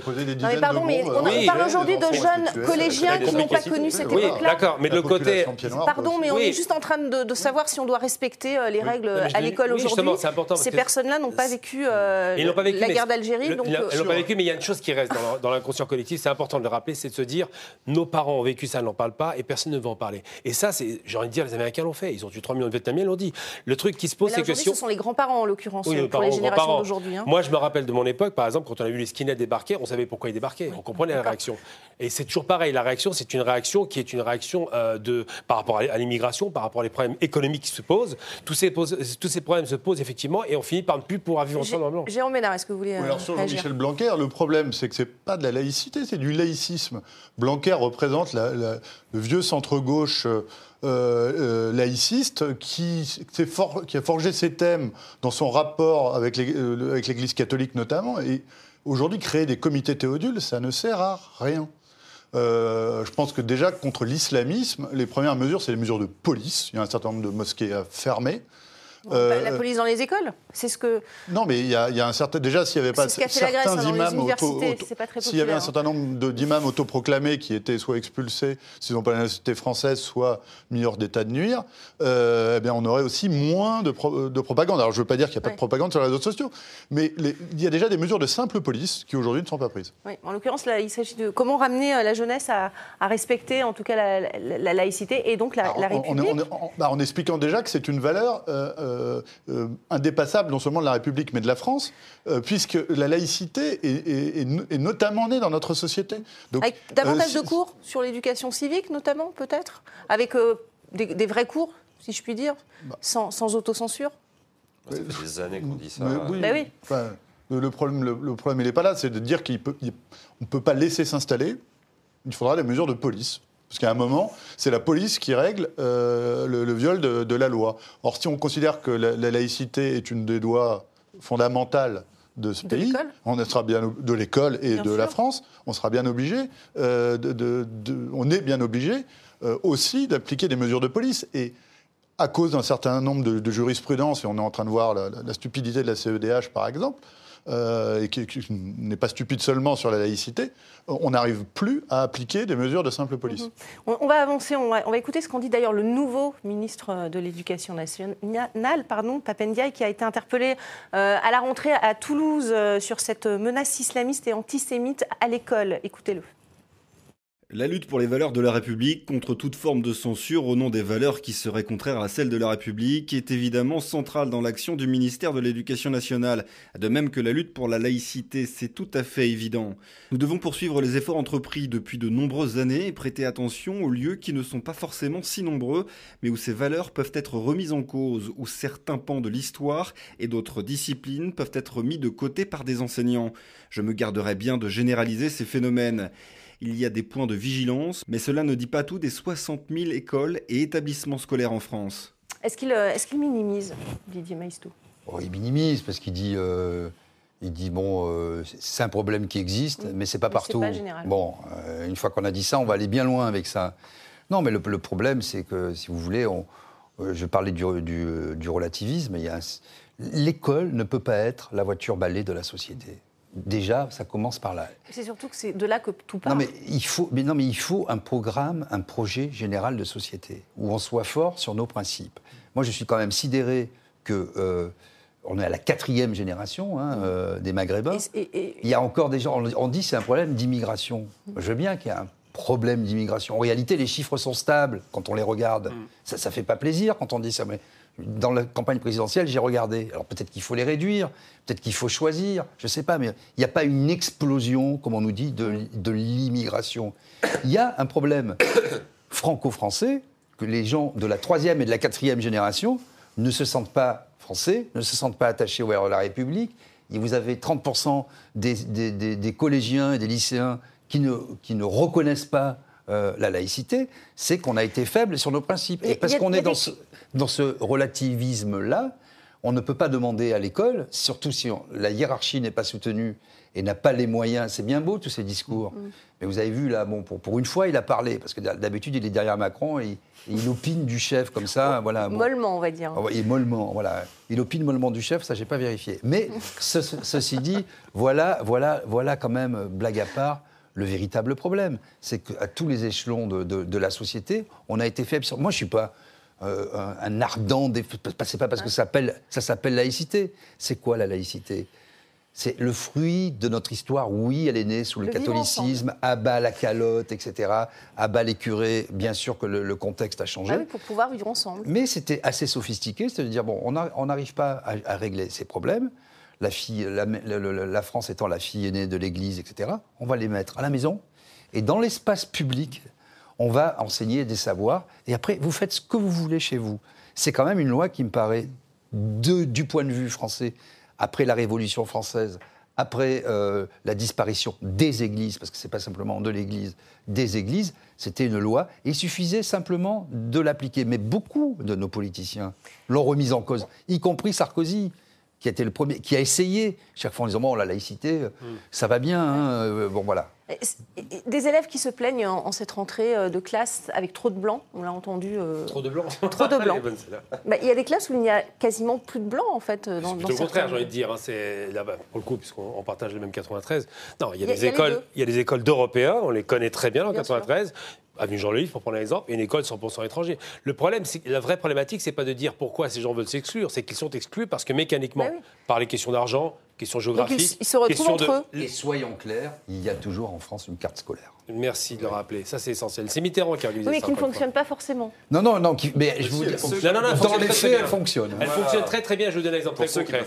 pardon, mais on parle aujourd'hui de jeunes collégiens qui n'ont pas connu cette époque-là. D'accord, mais de l'autre côté. Pardon, mais on est juste en train de savoir si on doit respecter euh, les règles à l'école aujourd'hui. Ces personnes-là n'ont pas vécu euh, la guerre d'Algérie. Elles n'ont pas vécu, mais il y a une chose qui reste dans l'inconscient collectif, c'est important de le rappeler, c'est de se dire nos parents ont vécu ça, n'en parlent pas, et personne ne veut en parler. Et ça, j'ai envie de dire, les Américains l'ont fait. Ils ont tué 3 millions de Vietnamiens, ils l'ont dit. Le truc qui se pose, c'est que si. Ce sont les grands-parents, en l'occurrence, pour les générations d'aujourd'hui. Hein. Moi, je me rappelle de mon époque, par exemple, quand on a vu les skinheads débarquer, on savait pourquoi ils débarquaient. On comprenait la réaction. Et c'est toujours pareil. La réaction, c'est une réaction qui est une réaction euh, de, par rapport à l'immigration, par rapport aux problèmes économiques qui se posent. Tous ces, tous ces problèmes se posent effectivement et on finit par ne plus pouvoir vivre ensemble dans le Jérôme Ménard, est-ce que vous voulez. alors sur Jean-Michel Blanquer, le problème, c'est que ce n'est pas de la laïcité, c'est du laïcisme. Blanquer représente le vieux centre-gauche. Euh, euh, laïciste qui, qui, a forgé ses thèmes dans son rapport avec euh, l'Église catholique notamment. Et aujourd'hui, créer des comités théodules, ça ne sert à rien. Euh, je pense que déjà, contre l'islamisme, les premières mesures, c'est les mesures de police. Il y a un certain nombre de mosquées à fermer. Euh, la police dans les écoles C'est ce que. Non, mais il y, a, un certain. Déjà, s'il n'y avait pas certains hein, imams auto, s'il y avait un certain nombre d'imams autoproclamés qui étaient soit expulsés s'ils n'ont pas la nationalité française, soit mis hors d'état de nuire, euh, eh bien, on aurait aussi moins de, de propagande. Alors, je ne veux pas dire qu'il n'y a pas de propagande sur les réseaux sociaux, mais il y a déjà des mesures de simple police qui aujourd'hui ne sont pas prises. Oui, en l'occurrence, là, il s'agit de comment ramener euh, la jeunesse à, respecter, en tout cas, la, laïcité et donc la, République. Bah, en, expliquant déjà que c'est une valeur. Euh, euh, indépassable non seulement de la République mais de la France, euh, puisque la laïcité est, notamment née dans notre société. Donc, Avec davantage de cours sur l'éducation civique notamment peut-être? Avec des, vrais cours, si je puis dire, bah. sans, sans autocensure? Ça fait des années qu'on dit ça. oui. Bah le problème, le, problème, il n'est pas là, c'est de dire qu'on ne peut pas laisser s'installer. Il faudra des mesures de police. Parce qu'à un moment, c'est la police qui règle euh, le, viol de, la loi. Or, si on considère que la, laïcité est une des lois fondamentales de ce pays, on sera bien de l'école et de la France, on sera bien obligé, euh, de, on est bien obligé euh, aussi d'appliquer des mesures de police. Et à cause d'un certain nombre de, jurisprudences, et on est en train de voir la stupidité de la CEDH par exemple, euh, et qui, n'est pas stupide seulement sur la laïcité, on n'arrive plus à appliquer des mesures de simple police. Mhm. on, va avancer, on va, écouter ce qu'en dit d'ailleurs le nouveau ministre de l'Éducation nationale, pardon, qui a été interpellé euh, à la rentrée à Toulouse euh, sur cette menace islamiste et antisémite à l'école. Écoutez-le. La lutte pour les valeurs de la République contre toute forme de censure au nom des valeurs qui seraient contraires à celles de la République est évidemment centrale dans l'action du ministère de l'Éducation nationale, de même que la lutte pour la laïcité, c'est tout à fait évident. Nous devons poursuivre les efforts entrepris depuis de nombreuses années et prêter attention aux lieux qui ne sont pas forcément si nombreux, mais où ces valeurs peuvent être remises en cause, où certains pans de l'histoire et d'autres disciplines peuvent être mis de côté par des enseignants. Je me garderai bien de généraliser ces phénomènes. Il y a des points de vigilance, mais cela ne dit pas tout des 60 000 écoles et établissements scolaires en France. Est-ce qu'il euh, minimise, Didier Maistou? Oh, Il minimise parce qu'il dit... Euh, il dit bon, euh, c'est un problème qui existe, mais c'est pas partout. Pas bon, une fois qu'on a dit ça, on va aller bien loin avec ça. Non, mais le, problème, c'est que si vous voulez, on, je parlais du, du relativisme. L'école ne peut pas être la voiture balai de la société. Déjà, ça commence par là. C'est surtout que c'est de là que tout part. Non mais, il faut, mais non, mais il faut un programme, un projet général de société où on soit fort sur nos principes. Moi, je suis quand même sidéré que euh, on est à la quatrième génération hein, euh, des Maghrébins. Il y a encore des gens. On dit c'est un problème d'immigration. Je veux bien qu'il y ait un problème d'immigration. En réalité, les chiffres sont stables quand on les regarde. Mm. Ça, ça fait pas plaisir quand on dit ça. Mais dans la campagne présidentielle, j'ai regardé. Alors peut-être qu'il faut les réduire, peut-être qu'il faut choisir, je ne sais pas, mais il n'y a pas une explosion, comme on nous dit, de, l'immigration. Il y a un problème franco-français que les gens de la troisième et de la quatrième génération ne se sentent pas français, ne se sentent pas attachés de la République. Et vous avez 30% des, collégiens et des lycéens qui ne reconnaissent pas euh, la laïcité, c'est qu'on a été faible sur nos principes. Et, parce qu'on est dans ce, dans ce relativisme-là, on ne peut pas demander à l'école, surtout si la hiérarchie n'est pas soutenue et n'a pas les moyens. C'est bien beau tous ces discours. Mm. Mais vous avez vu là, bon, pour, pour, une fois, il a parlé parce que d'habitude il est derrière Macron et, il opine du chef comme ça, voilà. Mollement, on va dire. Oh, il mollement, voilà. Il opine mollement du chef, ça j'ai pas vérifié. Mais ceci dit, voilà, voilà, voilà quand même blague à part le véritable problème. C'est qu'à tous les échelons de, la société, on a été faible. Moi, je suis pas euh, un, ardent. C'est pas parce que ça s'appelle laïcité. C'est quoi la laïcité? C'est le fruit de notre histoire. Oui, elle est née sous le, catholicisme, à bas la calotte, etc., à bas les curés. Bien sûr que le, contexte a changé. Ah pour pouvoir vivre ensemble. Mais c'était assez sophistiqué, c'est-à-dire, bon, on n'arrive pas à, régler ces problèmes la, France étant la fille aînée de l'Église, etc., on va les mettre à la maison. Et dans l'espace public, on va enseigner des savoirs. Et après, vous faites ce que vous voulez chez vous. C'est quand même une loi qui me paraît, du point de vue français, après la Révolution française, après euh, la disparition des églises, parce que ce n'est pas simplement de l'église, des églises, c'était une loi. il suffisait simplement de l'appliquer. Mais beaucoup de nos politiciens l'ont remise en cause, y compris Sarkozy qui a été le premier, qui a essayé, chaque fois en disant bon, la laïcité, euh, hmm. ça va bien, hein, euh, bon voilà. Des élèves qui se plaignent en, cette rentrée euh, de classe avec trop de blancs, on l'a entendu. trop de blancs Trop de blancs. Bah, il y a des classes où il n'y a quasiment plus de blancs en fait. Dans, c'est le contraire, j'ai envie de dire. Hein, c'est là, pour le coup, puisqu'on partage les mêmes 93. Non, il y a, des écoles, il y a des écoles d'Européens, on les connaît très bien en 93 avenue Jean-Louis, pour prendre un exemple, et une école 100% étranger. Le problème, c'est la vraie problématique, c'est pas de dire pourquoi ces gens veulent s'exclure, c'est qu'ils sont exclus parce que mécaniquement, bah par les questions d'argent, questions géographiques, ils, se retrouvent entre eux. Et soyons clairs, il y a toujours en France une carte scolaire. Merci de le rappeler. Ça, c'est essentiel. C'est Mitterrand qui a organisé oui, ça. Oui, qui ne fonctionne pas forcément. Non, non, non. mais je vous dis, non, non, non, dans les faits, elle fonctionne. Elle fonctionne très, très bien. Je vous donne un exemple très concret.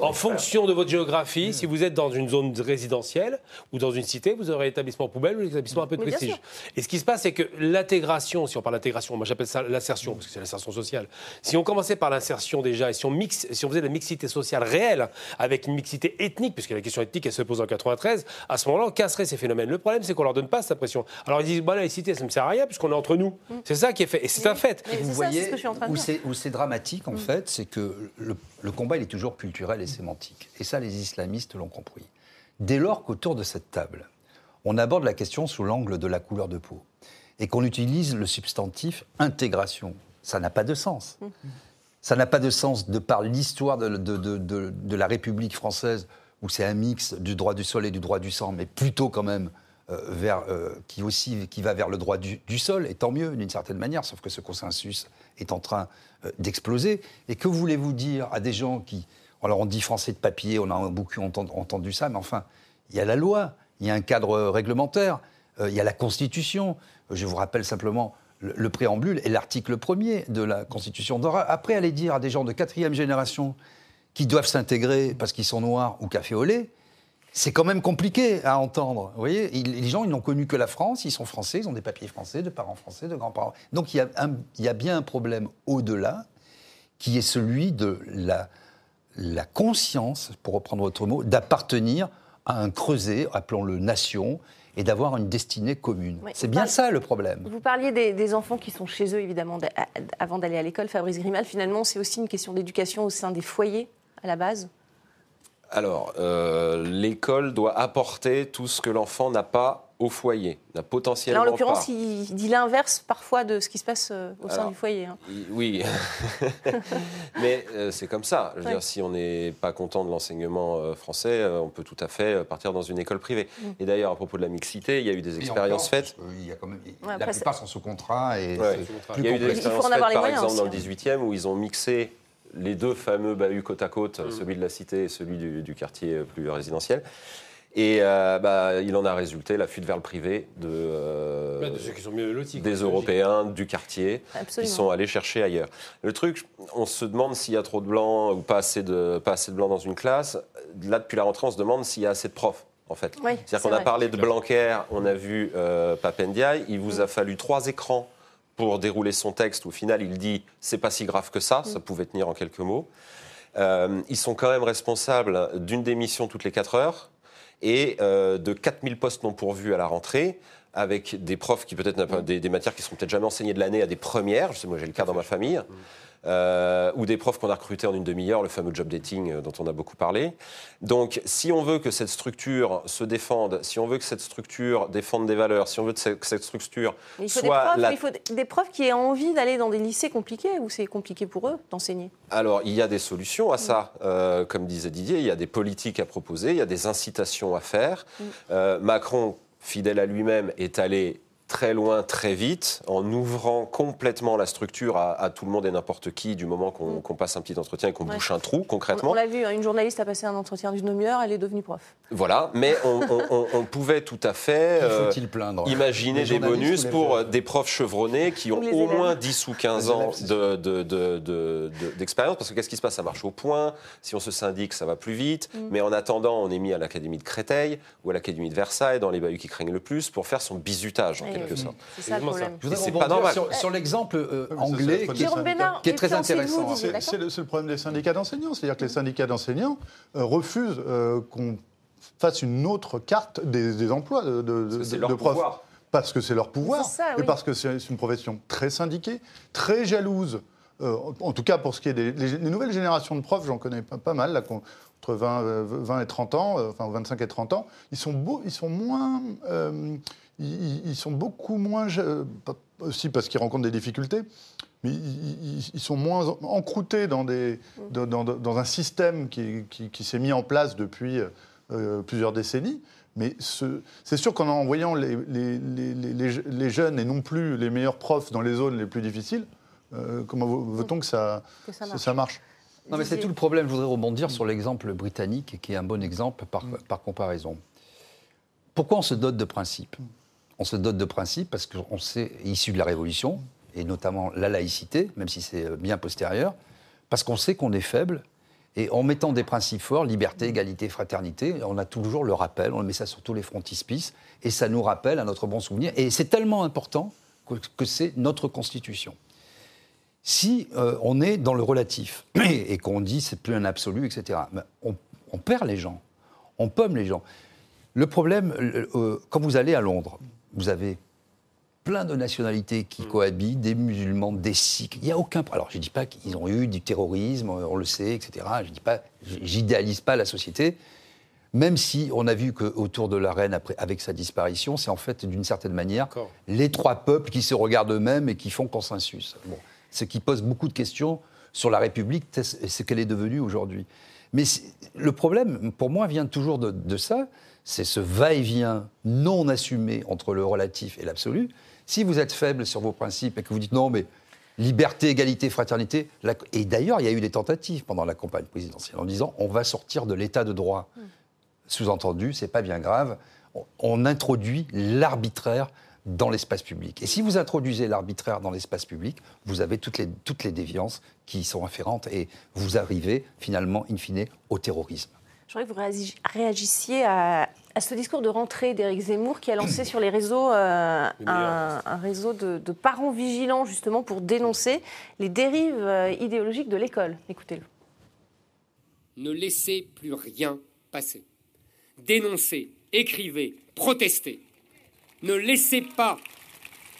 en fonction de votre géographie, si vous êtes dans une zone résidentielle ou dans une cité, vous aurez établissement poubelle ou établissement un peu de prestige. Et ce qui se passe, c'est que l'intégration, si on parle d'intégration, moi j'appelle ça l'insertion, parce que c'est l'insertion sociale. Si on commençait par l'insertion déjà, et si on, mix, si on faisait de la mixité sociale réelle, avec une mixité ethnique, puisque la question ethnique, elle se pose en 93, à ce moment-là, on casserait ces phénomènes. Le problème, c'est qu'on leur donne pas Alors ils disent, bah, la laïcité, ça ne me sert à rien puisqu'on est entre nous. Mm. C'est ça qui est fait. Et c'est un fait. vous voyez où c'est dramatique, en mm. fait, c'est que le, combat, il est toujours culturel et sémantique. Et ça, les islamistes l'ont compris. Dès lors qu'autour de cette table, on aborde la question sous l'angle de la couleur de peau et qu'on utilise le substantif intégration, ça n'a pas de sens. Mm. Ça n'a pas de sens de par l'histoire de, de, la République française, où c'est un mix du droit du sol et du droit du sang, mais plutôt quand même vers, euh, qui, aussi, qui va vers le droit du, sol, et tant mieux d'une certaine manière, sauf que ce consensus est en train euh, d'exploser. Et que voulez-vous dire à des gens qui... Alors on dit français de papier, on a beaucoup entendu, ça, mais enfin, il y a la loi, il y a un cadre réglementaire. Euh, il y a la Constitution. Je vous rappelle simplement le, le préambule et l'article premier de la Constitution. Après, aller dire à des gens de quatrième génération qui doivent s'intégrer parce qu'ils sont noirs ou café au lait, c'est quand même compliqué à entendre. Vous voyez, les gens, ils n'ont connu que la France, ils sont français, ils ont des papiers français, de parents français, de grands-parents. Donc il y, a un- il y a bien un problème au-delà, qui est celui de la, la conscience, pour reprendre votre mot, d'appartenir à un creuset, appelons-le nation, et d'avoir une destinée commune. Oui, c'est bien parle- ça le problème. Vous parliez des, des enfants qui sont chez eux, évidemment, avant d'aller à l'école. Fabrice Grimal, finalement, c'est aussi une question d'éducation au sein des foyers, à la base. Alors, euh, l'école doit apporter tout ce que l'enfant n'a pas au foyer, n'a potentiellement en l'occurrence, pas. il dit l'inverse parfois de ce qui se passe euh, au sein Alors, du foyer. hein. Oui, mais euh, c'est comme ça. Je veux Ouais. dire, si on n'est pas content de l'enseignement euh, français, euh, on peut tout à fait partir dans une école privée. Mm. Et d'ailleurs, à propos de la mixité, il y a eu des expériences faites. Il y a quand même, Ouais, la après, plupart sont sous contrat et Ouais. c'est Il plus y a eu des complexe. Il faut en expériences avoir faites, les par moyens exemple, dans le aussi, 18e, où ils ont mixé les deux fameux bahuts côte à côte, Mm. celui de la cité et celui du, du quartier plus résidentiel. Et euh, bah, il en a résulté la fuite vers le privé de, euh, Ouais, de ceux qui sont mieux lotis. des Européens du quartier qui sont allés chercher ailleurs. Le truc, on se demande s'il y a trop de blancs ou pas assez de, pas assez de blancs dans une classe. Là, depuis la rentrée, on se demande s'il y a assez de profs, en fait. Oui, c'est C'est-à-dire qu'on a parlé de Blanquer, on a vu euh, Papendiaï, il vous a fallu trois écrans pour dérouler son texte. Au final, il dit c'est pas si grave que ça, ça pouvait tenir en quelques mots. Euh, ils sont quand même responsables d'une démission toutes les 4 heures et euh, de 4000 postes non pourvus à la rentrée avec des profs qui peut-être pas des, des matières qui seront peut-être jamais enseignées de l'année à des premières. Je sais, moi j'ai le cas dans ma famille. Euh, ou des profs qu'on a recrutés en une demi-heure, le fameux job dating euh, dont on a beaucoup parlé. Donc, si on veut que cette structure se défende, si on veut que cette structure défende des valeurs, si on veut que cette- structure il faut, des soit profs, la mais il faut des- des profs qui aient envie d'aller dans des lycées compliqués où c'est compliqué pour eux d'enseigner? Alors, il y a des solutions à ça. Euh, comme disait Didier, il y a des politiques à proposer, il y a des incitations à faire. Euh, Macron, fidèle à lui-même, est allé très loin, très vite, en ouvrant complètement la structure à, à tout le monde et n'importe qui, du moment qu'on qu'on passe un petit entretien et qu'on Ouais. bouche un trou, On, concrètement. on l'a vu, hein, une journaliste a passé un entretien d'une demi-heure, elle est devenue prof. Voilà, mais on, on- on- on pouvait tout à fait... Euh, faut-il plaindre Imaginer des bonus pour euh, des profs chevronnés qui ont au moins 10 ou 15 Les ans élèves, c'est de- de- de- de- de- d'expérience. Parce que qu'est-ce qui se passe? Ça marche au point. Si on se syndique, ça va plus vite. Mm. Mais en attendant, on est mis à l'Académie de Créteil ou à l'Académie de Versailles, dans les bahuts qui craignent le plus, pour faire son bizutage, en Et quelque oui. sorte. C'est pas normal. sur, sur l'exemple euh, anglais qui. Bénard, est très intéressant. Didier, C'est le, problème des syndicats d'enseignants. C'est-à-dire que les syndicats d'enseignants euh, refusent euh, qu'on fasse une autre carte des, des emplois de, de, Parce que de- c'est de leur profs. pouvoir. Parce que c'est leur pouvoir, et parce que c'est une profession très syndiquée, très jalouse. Euh, en tout cas, pour ce qui est des les, les nouvelles générations de profs, j'en connais pas, pas mal, là, entre 20, euh, 20 et 30 ans, euh, enfin 25 et 30 ans, ils sont, beau, ils sont moins. euh, ils, ils sont beaucoup moins. euh, aussi parce qu'ils rencontrent des difficultés, mais ils, sont moins encroutés dans, des, dans, dans- dans un système qui, qui- qui s'est mis en place depuis euh, plusieurs décennies. Mais ce- c'est sûr qu'en envoyant les, les- les- les- les- les jeunes et non plus les meilleurs profs dans les zones les plus difficiles, euh, comment veut-on que ça, Que ça ça- marche. ça marche? Non, mais c'est tout le problème. Je voudrais rebondir sur l'exemple britannique, qui est un bon exemple par, par comparaison. Pourquoi on se dote de principes? On se dote de principes parce qu'on sait, issu de la Révolution, et notamment la laïcité, même si c'est bien postérieur, parce qu'on sait qu'on est faible. Et en mettant des principes forts, liberté, égalité, fraternité, on a toujours le rappel, on met ça sur tous les frontispices, et ça nous rappelle à notre bon souvenir. Et c'est tellement important que, c'est notre Constitution. Si euh, on est dans le relatif et, qu'on dit c'est plus un absolu, etc., on, perd les gens, on pomme les gens. Le problème, euh, quand vous allez à Londres, vous avez plein de nationalités qui cohabitent, des musulmans, des sikhs. Il n'y a aucun. Alors, je ne dis pas qu'ils ont eu du terrorisme, on le sait, etc. Je dis pas, j'idéalise pas la société. Même si on a vu qu'autour de la reine, après, avec sa disparition, c'est en fait d'une certaine manière les trois peuples qui se regardent eux-mêmes et qui font consensus. Bon. Ce qui pose beaucoup de questions sur la République et ce qu'elle est devenue aujourd'hui. Mais le problème, pour moi, vient toujours de, de ça. C'est ce va-et-vient non assumé entre le relatif et l'absolu. Si vous êtes faible sur vos principes et que vous dites non, mais liberté, égalité, fraternité, la- et d'ailleurs, il y a eu des tentatives pendant la campagne présidentielle en disant on va sortir de l'état de droit. Sous-entendu, c'est pas bien grave, on introduit l'arbitraire dans l'espace public. Et si vous introduisez l'arbitraire dans l'espace public, vous avez toutes les, toutes les déviances qui sont afférentes et vous arrivez finalement, in fine, au terrorisme. Je voudrais que vous réagi- réagissiez à, à ce discours de rentrée d'Éric Zemmour qui a lancé sur les réseaux euh, un, un réseau de, de parents vigilants justement pour dénoncer les dérives euh, idéologiques de l'école. Écoutez-le. Ne laissez plus rien passer. Dénoncez, écrivez, protestez. Ne laissez pas,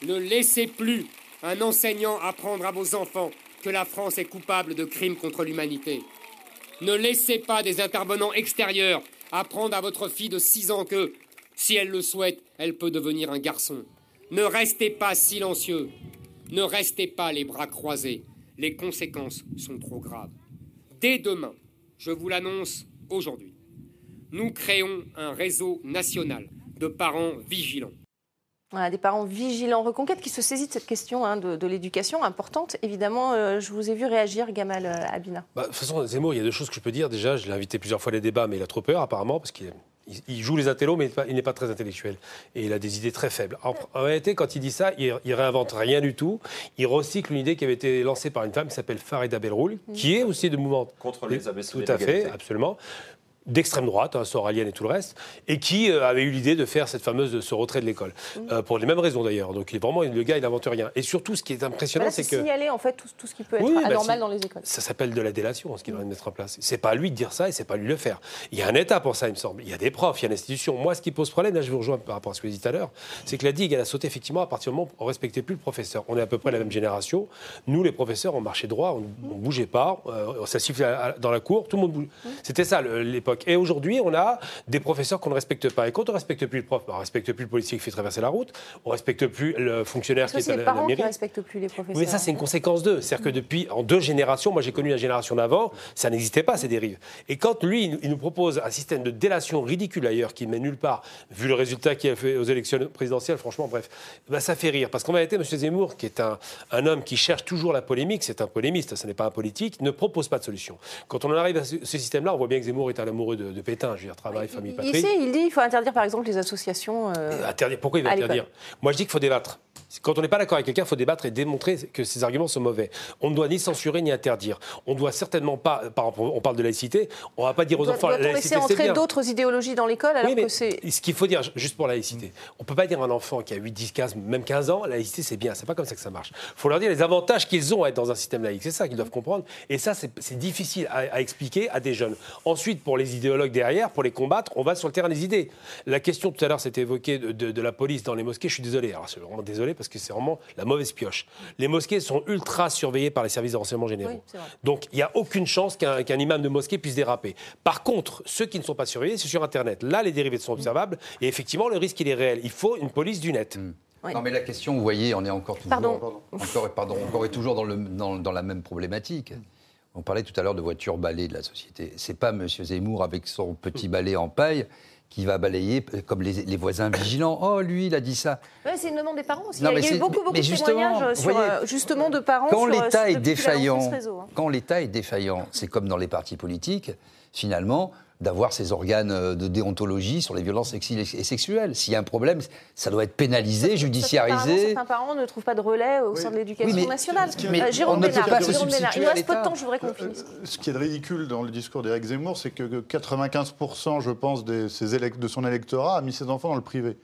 ne laissez plus un enseignant apprendre à vos enfants que la France est coupable de crimes contre l'humanité. Ne laissez pas des intervenants extérieurs apprendre à votre fille de 6 ans que, si elle le souhaite, elle peut devenir un garçon. Ne restez pas silencieux. Ne restez pas les bras croisés. Les conséquences sont trop graves. Dès demain, je vous l'annonce aujourd'hui, nous créons un réseau national de parents vigilants. Voilà, des parents vigilants. Reconquête qui se saisit de cette question hein, de, de l'éducation importante. Évidemment, euh, je vous ai vu réagir, Gamal euh, Abina. Bah, de toute façon, Zemmour, il y a deux choses que je peux dire. Déjà, je l'ai invité plusieurs fois à les débats, mais il a trop peur, apparemment, parce qu'il il- il joue les intellos, mais il n'est pas- très intellectuel. Et il a des idées très faibles. En, en réalité, quand il dit ça, il, il réinvente rien du tout. Il recycle une idée qui avait été lancée par une femme qui s'appelle Farida Belroul, qui est aussi de mouvement. Contre les abaissements Tout à fait, absolument. D'extrême droite, hein, Soralienne et tout le reste, et qui euh, avait eu l'idée de faire cette fameuse ce retrait de l'école. Euh, pour les mêmes raisons d'ailleurs. Donc il est vraiment, le gars, il n'invente rien. Et surtout, ce qui est impressionnant, c'est que. signaler en fait tout, tout ce qui peut être Oui, bah, anormal dans les écoles. Ça s'appelle de la délation, ce qu'il doit mettre en place. C'est pas à lui de dire ça et c'est pas à lui de le faire. Il y a un État pour ça, il me semble. Il y a des profs, il y a une institution. Moi, ce qui pose problème, là, je vous rejoins par rapport à ce que vous dites tout à l'heure, c'est que la digue, elle a sauté effectivement à partir du moment où on respectait plus le professeur. On est à peu près la même génération. Nous, les professeurs, on marchait droit, on, on bougeait pas, euh, ça sifflait dans la cour, tout le monde bouge. C'était ça le- Et aujourd'hui, on a des professeurs qu'on ne respecte pas. Et quand on ne respecte plus le prof, bah, on ne respecte plus le policier qui fait traverser la route, on ne respecte plus le fonctionnaire Parce qui est à les la, la qui mairie. ne respectent plus les professeurs. Oui, mais ça, c'est une conséquence d'eux. C'est-à-dire que depuis, en deux générations, moi j'ai connu la génération d'avant, ça n'existait pas, ces dérives. Et quand lui, il nous- propose un système de délation ridicule ailleurs, qui ne mène nulle part, vu le résultat qu'il a fait aux élections présidentielles, franchement, bref, bah, ça fait rire. Parce qu'en vérité, M. Zemmour, qui est un, un homme qui cherche toujours la polémique, c'est un polémiste, ce n'est pas un politique, ne propose pas de solution. Quand on en arrive à ce, ce système-là, on voit bien que Zemmour est un amoureux de, de Pétain, je veux dire, travail, famille, patrie. Ici, il dit qu'il faut interdire par exemple les associations. euh, Interdire. Pourquoi il l'école. interdire? Moi, je dis qu'il faut débattre. Quand on n'est pas d'accord avec quelqu'un, il faut débattre et démontrer que ses arguments sont mauvais. On ne doit ni censurer ni interdire. On ne doit certainement pas, par exemple, on parle de laïcité, on ne va pas dire aux doit- enfants Doit-on la laisser laïcité c'est entrer d'autres idéologies dans l'école alors Oui, mais que c'est. ce qu'il faut dire, juste pour la laïcité, on ne peut pas dire à un enfant qui a 8, 10, 15, même 15 ans, la laïcité c'est bien, c'est pas comme ça que ça marche. Il faut leur dire les avantages qu'ils ont à être dans un système laïque, c'est ça qu'ils doivent comprendre. Et ça, c'est difficile à, à expliquer à des jeunes. Ensuite, pour les idéologues derrière, pour les combattre, on va sur le terrain des idées. La question tout à l'heure, c'était évoqué de, de- de la police dans les mosquées, je suis désolé, alors vraiment désolé parce que c'est vraiment la mauvaise pioche. Les mosquées sont ultra surveillées par les services de renseignement généraux. Oui. Donc il n'y a aucune chance qu'un imam de mosquée puisse déraper. Par contre, ceux qui ne sont pas surveillés, c'est sur Internet. Là, les dérivés sont observables et effectivement, le risque, il est réel. Il faut une police du net. Oui. Non, mais la question, vous voyez, on est encore toujours, Pardon. Encore, pardon, encore et toujours dans, le, dans, dans la même problématique. On parlait tout à l'heure de voitures balais de la société. C'est pas M. Zemmour avec son petit balai en paille qui va balayer comme les, les voisins vigilants. Oh, lui, il a dit ça. Ouais, c'est une demande des parents aussi. Non, il y a eu beaucoup, beaucoup de témoignages sur, voyez, euh, justement de parents. Quand euh, l'État est lancé défaillant, hein. quand l'État est défaillant, c'est comme dans les partis politiques, finalement, d'avoir ces organes euh, de déontologie sur les violences sexuelles et sexuelles. S'il y a un problème, ça doit être pénalisé, judiciarisé. Certains parents ne trouvent pas de relais au sein de l'éducation Oui, nationale. mais Euh, Jérôme on ne peut Bénard. Il nous reste peu de temps, je voudrais qu'on finisse. Euh, Ce qui est ridicule dans le discours d'Éric Zemmour, c'est que 95%, je pense, des- ses élec- de son électorat a mis ses enfants dans le privé.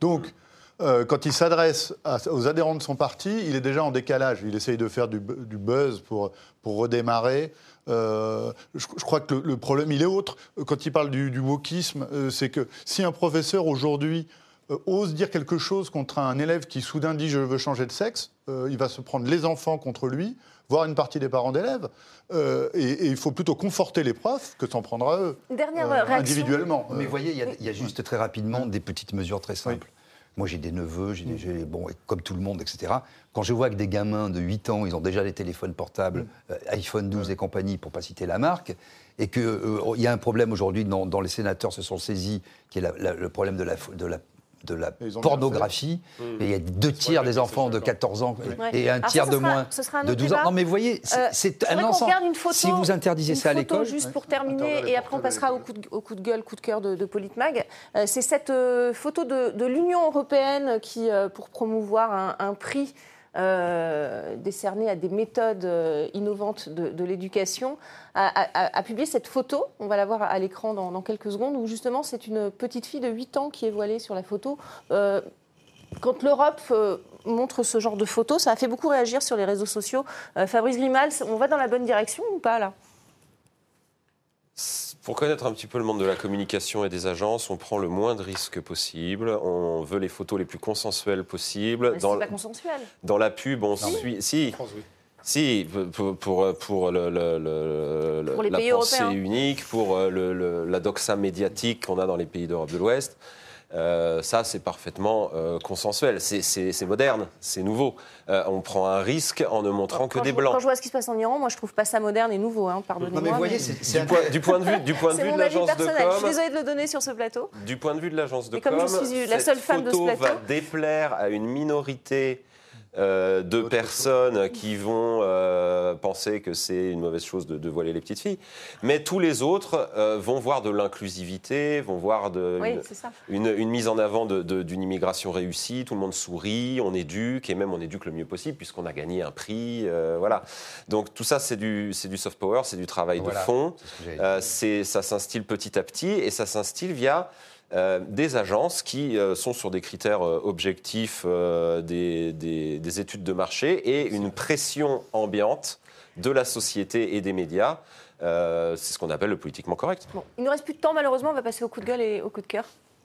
Donc, euh, quand il s'adresse aux adhérents de son parti, il est déjà en décalage. Il essaye de faire du, bu- du buzz pour, pour redémarrer. Euh, je, je crois que le, le problème, il est autre. Quand il parle du, du wokisme, euh, c'est que si un professeur aujourd'hui euh, ose dire quelque chose contre un élève qui soudain dit je veux changer de sexe, euh, il va se prendre les enfants contre lui, voire une partie des parents d'élèves. Euh, et, et il faut plutôt conforter les profs que s'en prendre à eux. Dernière euh, réaction. individuellement. Mais Euh, vous voyez, il y a- il y, a juste très rapidement des petites mesures très simples. Moi, j'ai des neveux, j'ai des- j'ai- bon, comme tout le monde, etc. Quand je vois que des gamins de 8 ans, ils ont déjà des téléphones portables, euh, iPhone 12 et compagnie, pour pas citer la marque, et qu'il y a un problème aujourd'hui, dans, dans les sénateurs se sont saisis, qui est la- la- le problème de la, de la de pornographie. Et il y a deux tiers des enfants de 14 ans Ouais. et un tiers ça, de moins ce sera un de autre 12 ans. Non, mais vous voyez, c'est Euh, un ensemble. regarde une photo, si vous interdisez une ça à photo, l'école, juste pour terminer, les et après on passera au coup, de, au coup de gueule, coup de cœur de, de Politmag. Euh, c'est cette euh, photo de, de l'Union européenne qui, euh, pour promouvoir un, un prix euh, décerné à des méthodes euh, innovantes de, l'éducation, a, publié cette photo, on va la voir à l'écran dans, quelques secondes, où justement c'est une petite fille de 8 ans qui est voilée sur la photo. Euh, quand l'Europe montre ce genre de photos, ça a fait beaucoup réagir sur les réseaux sociaux. Fabrice Grimal, on va dans la bonne direction ou pas là? Pour connaître un petit peu le monde de la communication et des agences, on prend le moins de risques possible. On veut les photos les plus consensuelles possibles. Mais Dans, C'est pas consensuel. dans la pub, on suit. Si, France, oui. si, pour, pour, pour le, le- le- le- Pour les la pays pensée européens. unique, pour euh, le- le- la doxa médiatique qu'on a dans les pays d'Europe de l'Ouest. Euh, ça, c'est parfaitement euh, consensuel. C'est- moderne, c'est nouveau. Euh, on prend un risque en ne montrant que Quand des je, blancs. quand je vois ce qui se passe en Iran, moi je trouve pas ça moderne et nouveau, hein, pardonnez-moi. Mais vous voyez, mais Du point, du point de vue, du point de c'est vue de mon avis l'agence de personnel. Je suis com, désolée de le donner sur ce plateau. Du point de vue de l'agence de Et comme com, je suis la seule femme de ce photo plateau- va déplaire à une minorité euh, de personnes qui vont euh, penser que c'est une mauvaise chose de, de voiler les petites filles. Mais tous les autres euh, vont voir de l'inclusivité, vont voir de, Oui, une, c'est ça. une- une mise en avant d'une immigration réussie. Tout le monde sourit, on éduque, et même on éduque le mieux possible puisqu'on a gagné un prix. euh, voilà. Donc tout ça, c'est du, soft power, c'est du travail Voilà. de fond. Euh, ça s'instille petit à petit et ça s'instille via euh, des agences qui euh, sont sur des critères euh, objectifs euh, des, des- des études de marché et une pression ambiante de la société et des médias. Euh, c'est ce qu'on appelle le politiquement correct. Bon, il nous reste plus de temps, malheureusement, on va passer au coup de gueule et au coup de cœur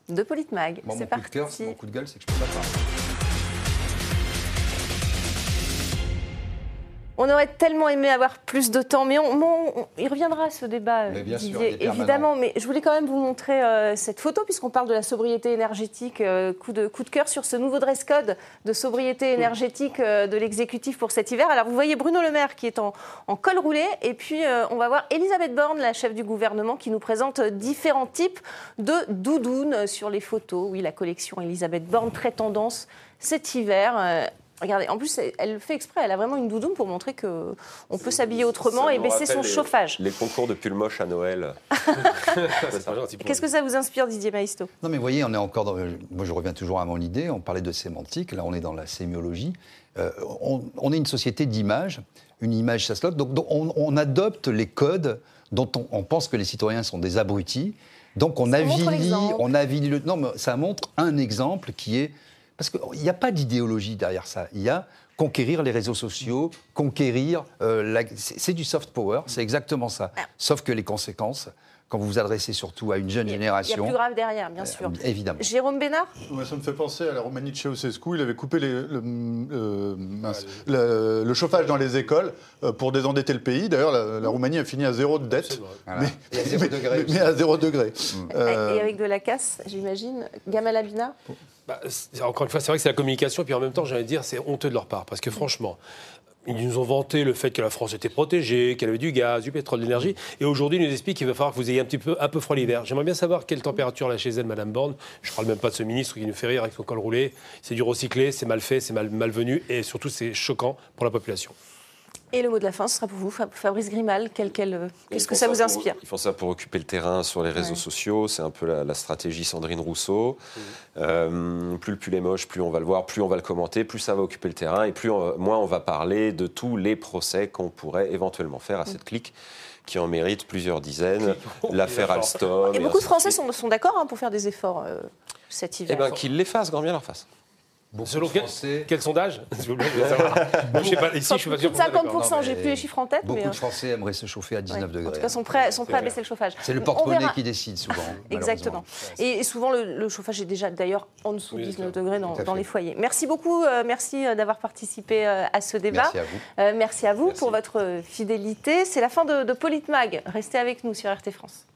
de Politmag. Bon, c'est coup parti. de cœur, mon coup de gueule, c'est que je peux pas parler. On aurait tellement aimé avoir plus de temps, mais on, on- on- il reviendra ce débat, Mais bien Didier, permanent. évidemment. Mais je voulais quand même vous montrer euh, cette photo, puisqu'on parle de la sobriété énergétique. euh, coup, de, coup de cœur sur ce nouveau dress code de sobriété énergétique euh, de l'exécutif pour cet hiver. Alors vous voyez Bruno Le Maire qui est en, en col roulé, et puis euh, on va voir Elisabeth Borne, la chef du gouvernement, qui nous présente différents types de doudounes sur les photos. Oui, la collection Elisabeth Borne, très tendance cet hiver. Regardez, en plus, elle le fait exprès. Elle a vraiment une doudoune pour montrer que on peut s'habiller autrement et baisser son les- chauffage. Les concours de pull moche à Noël. Qu'est-ce que ça vous inspire, Didier Maisto? Non, mais vous voyez, on est encore dans. Moi, je reviens toujours à mon idée. On parlait de sémantique. Là, on est dans la sémiologie. Euh, on, on est une société d'image. Une image, ça se loque. Donc, donc, on, on adopte les codes dont on, on pense que les citoyens sont des abrutis. Donc, on Ça l'exemple. on avilit le. Non, mais ça montre un exemple qui est. Parce qu'il n'y a pas d'idéologie derrière ça. Il y a conquérir les réseaux sociaux, conquérir. euh, la- c'est c'est du soft power, c'est exactement ça. Sauf que les conséquences, quand vous vous adressez surtout à une jeune Il y a génération. plus grave derrière, bien sûr. euh, Évidemment. Jérôme Bénard Ouais, ça me fait penser à la Roumanie de Ceausescu. Il avait coupé les- le, euh, mince, le- le chauffage dans les écoles euh, pour désendetter le pays. D'ailleurs, la, la Roumanie a fini à zéro de dette. Voilà. Mais, Et à zéro mais- degré mais- à zéro degré. Euh, et avec de la casse, j'imagine. Gamal Abina Bah, encore une fois, c'est vrai que c'est la communication, puis en même temps, j'ai envie de dire, c'est honteux de leur part, parce que franchement, ils nous ont vanté le fait que la France était protégée, qu'elle avait du gaz, du pétrole, de l'énergie, et aujourd'hui, ils nous expliquent qu'il va falloir que vous ayez un peu, un peu froid l'hiver. J'aimerais bien savoir quelle température là chez elle, Madame Borne. Je parle même pas de ce ministre qui nous fait rire avec son col roulé. C'est du recyclé, c'est mal fait, c'est mal, malvenu, et surtout, c'est choquant pour la population. Et le mot de la fin, ce sera pour vous, Fa- Fabrice Grimal. Quel- quel, euh, Qu'est-ce que ça vous pour- inspire? Ils font ça pour occuper le terrain sur les réseaux Ouais. sociaux. C'est un peu la, la stratégie Sandrine Rousseau. Euh, plus le pull est moche, plus on va le voir, plus on va le commenter, plus ça va occuper le terrain et plus on- moins on va parler de tous les procès qu'on pourrait éventuellement faire à cette clique qui en mérite plusieurs dizaines. L'affaire Alstom. Et beaucoup de Français sont, sont d'accord hein, pour faire des efforts euh, cet Eh hiver. bien, qu'ils les fassent, grand bien leur face. Beaucoup Selon de quel, Français, quel sondage je je sais pas, ici, je suis pas sûr. Plus de qu'on soit d'accord. 50%, Non, j'ai plus les chiffres en tête. beaucoup mais, euh, de Français aimeraient se chauffer à 19 ouais. degrés. En tout cas, sont prêts, sont prêts à baisser le chauffage. C'est le On porte-monnaie qui décide souvent. Exactement. Et souvent, le, le chauffage est déjà d'ailleurs en dessous de Oui, 19 c'est degrés dans, les foyers. Merci beaucoup, euh, merci euh, d'avoir participé euh, à ce débat. Merci à vous. Euh, merci à vous Merci. pour votre fidélité. C'est la fin de, de Politmag. Restez avec nous sur RT France.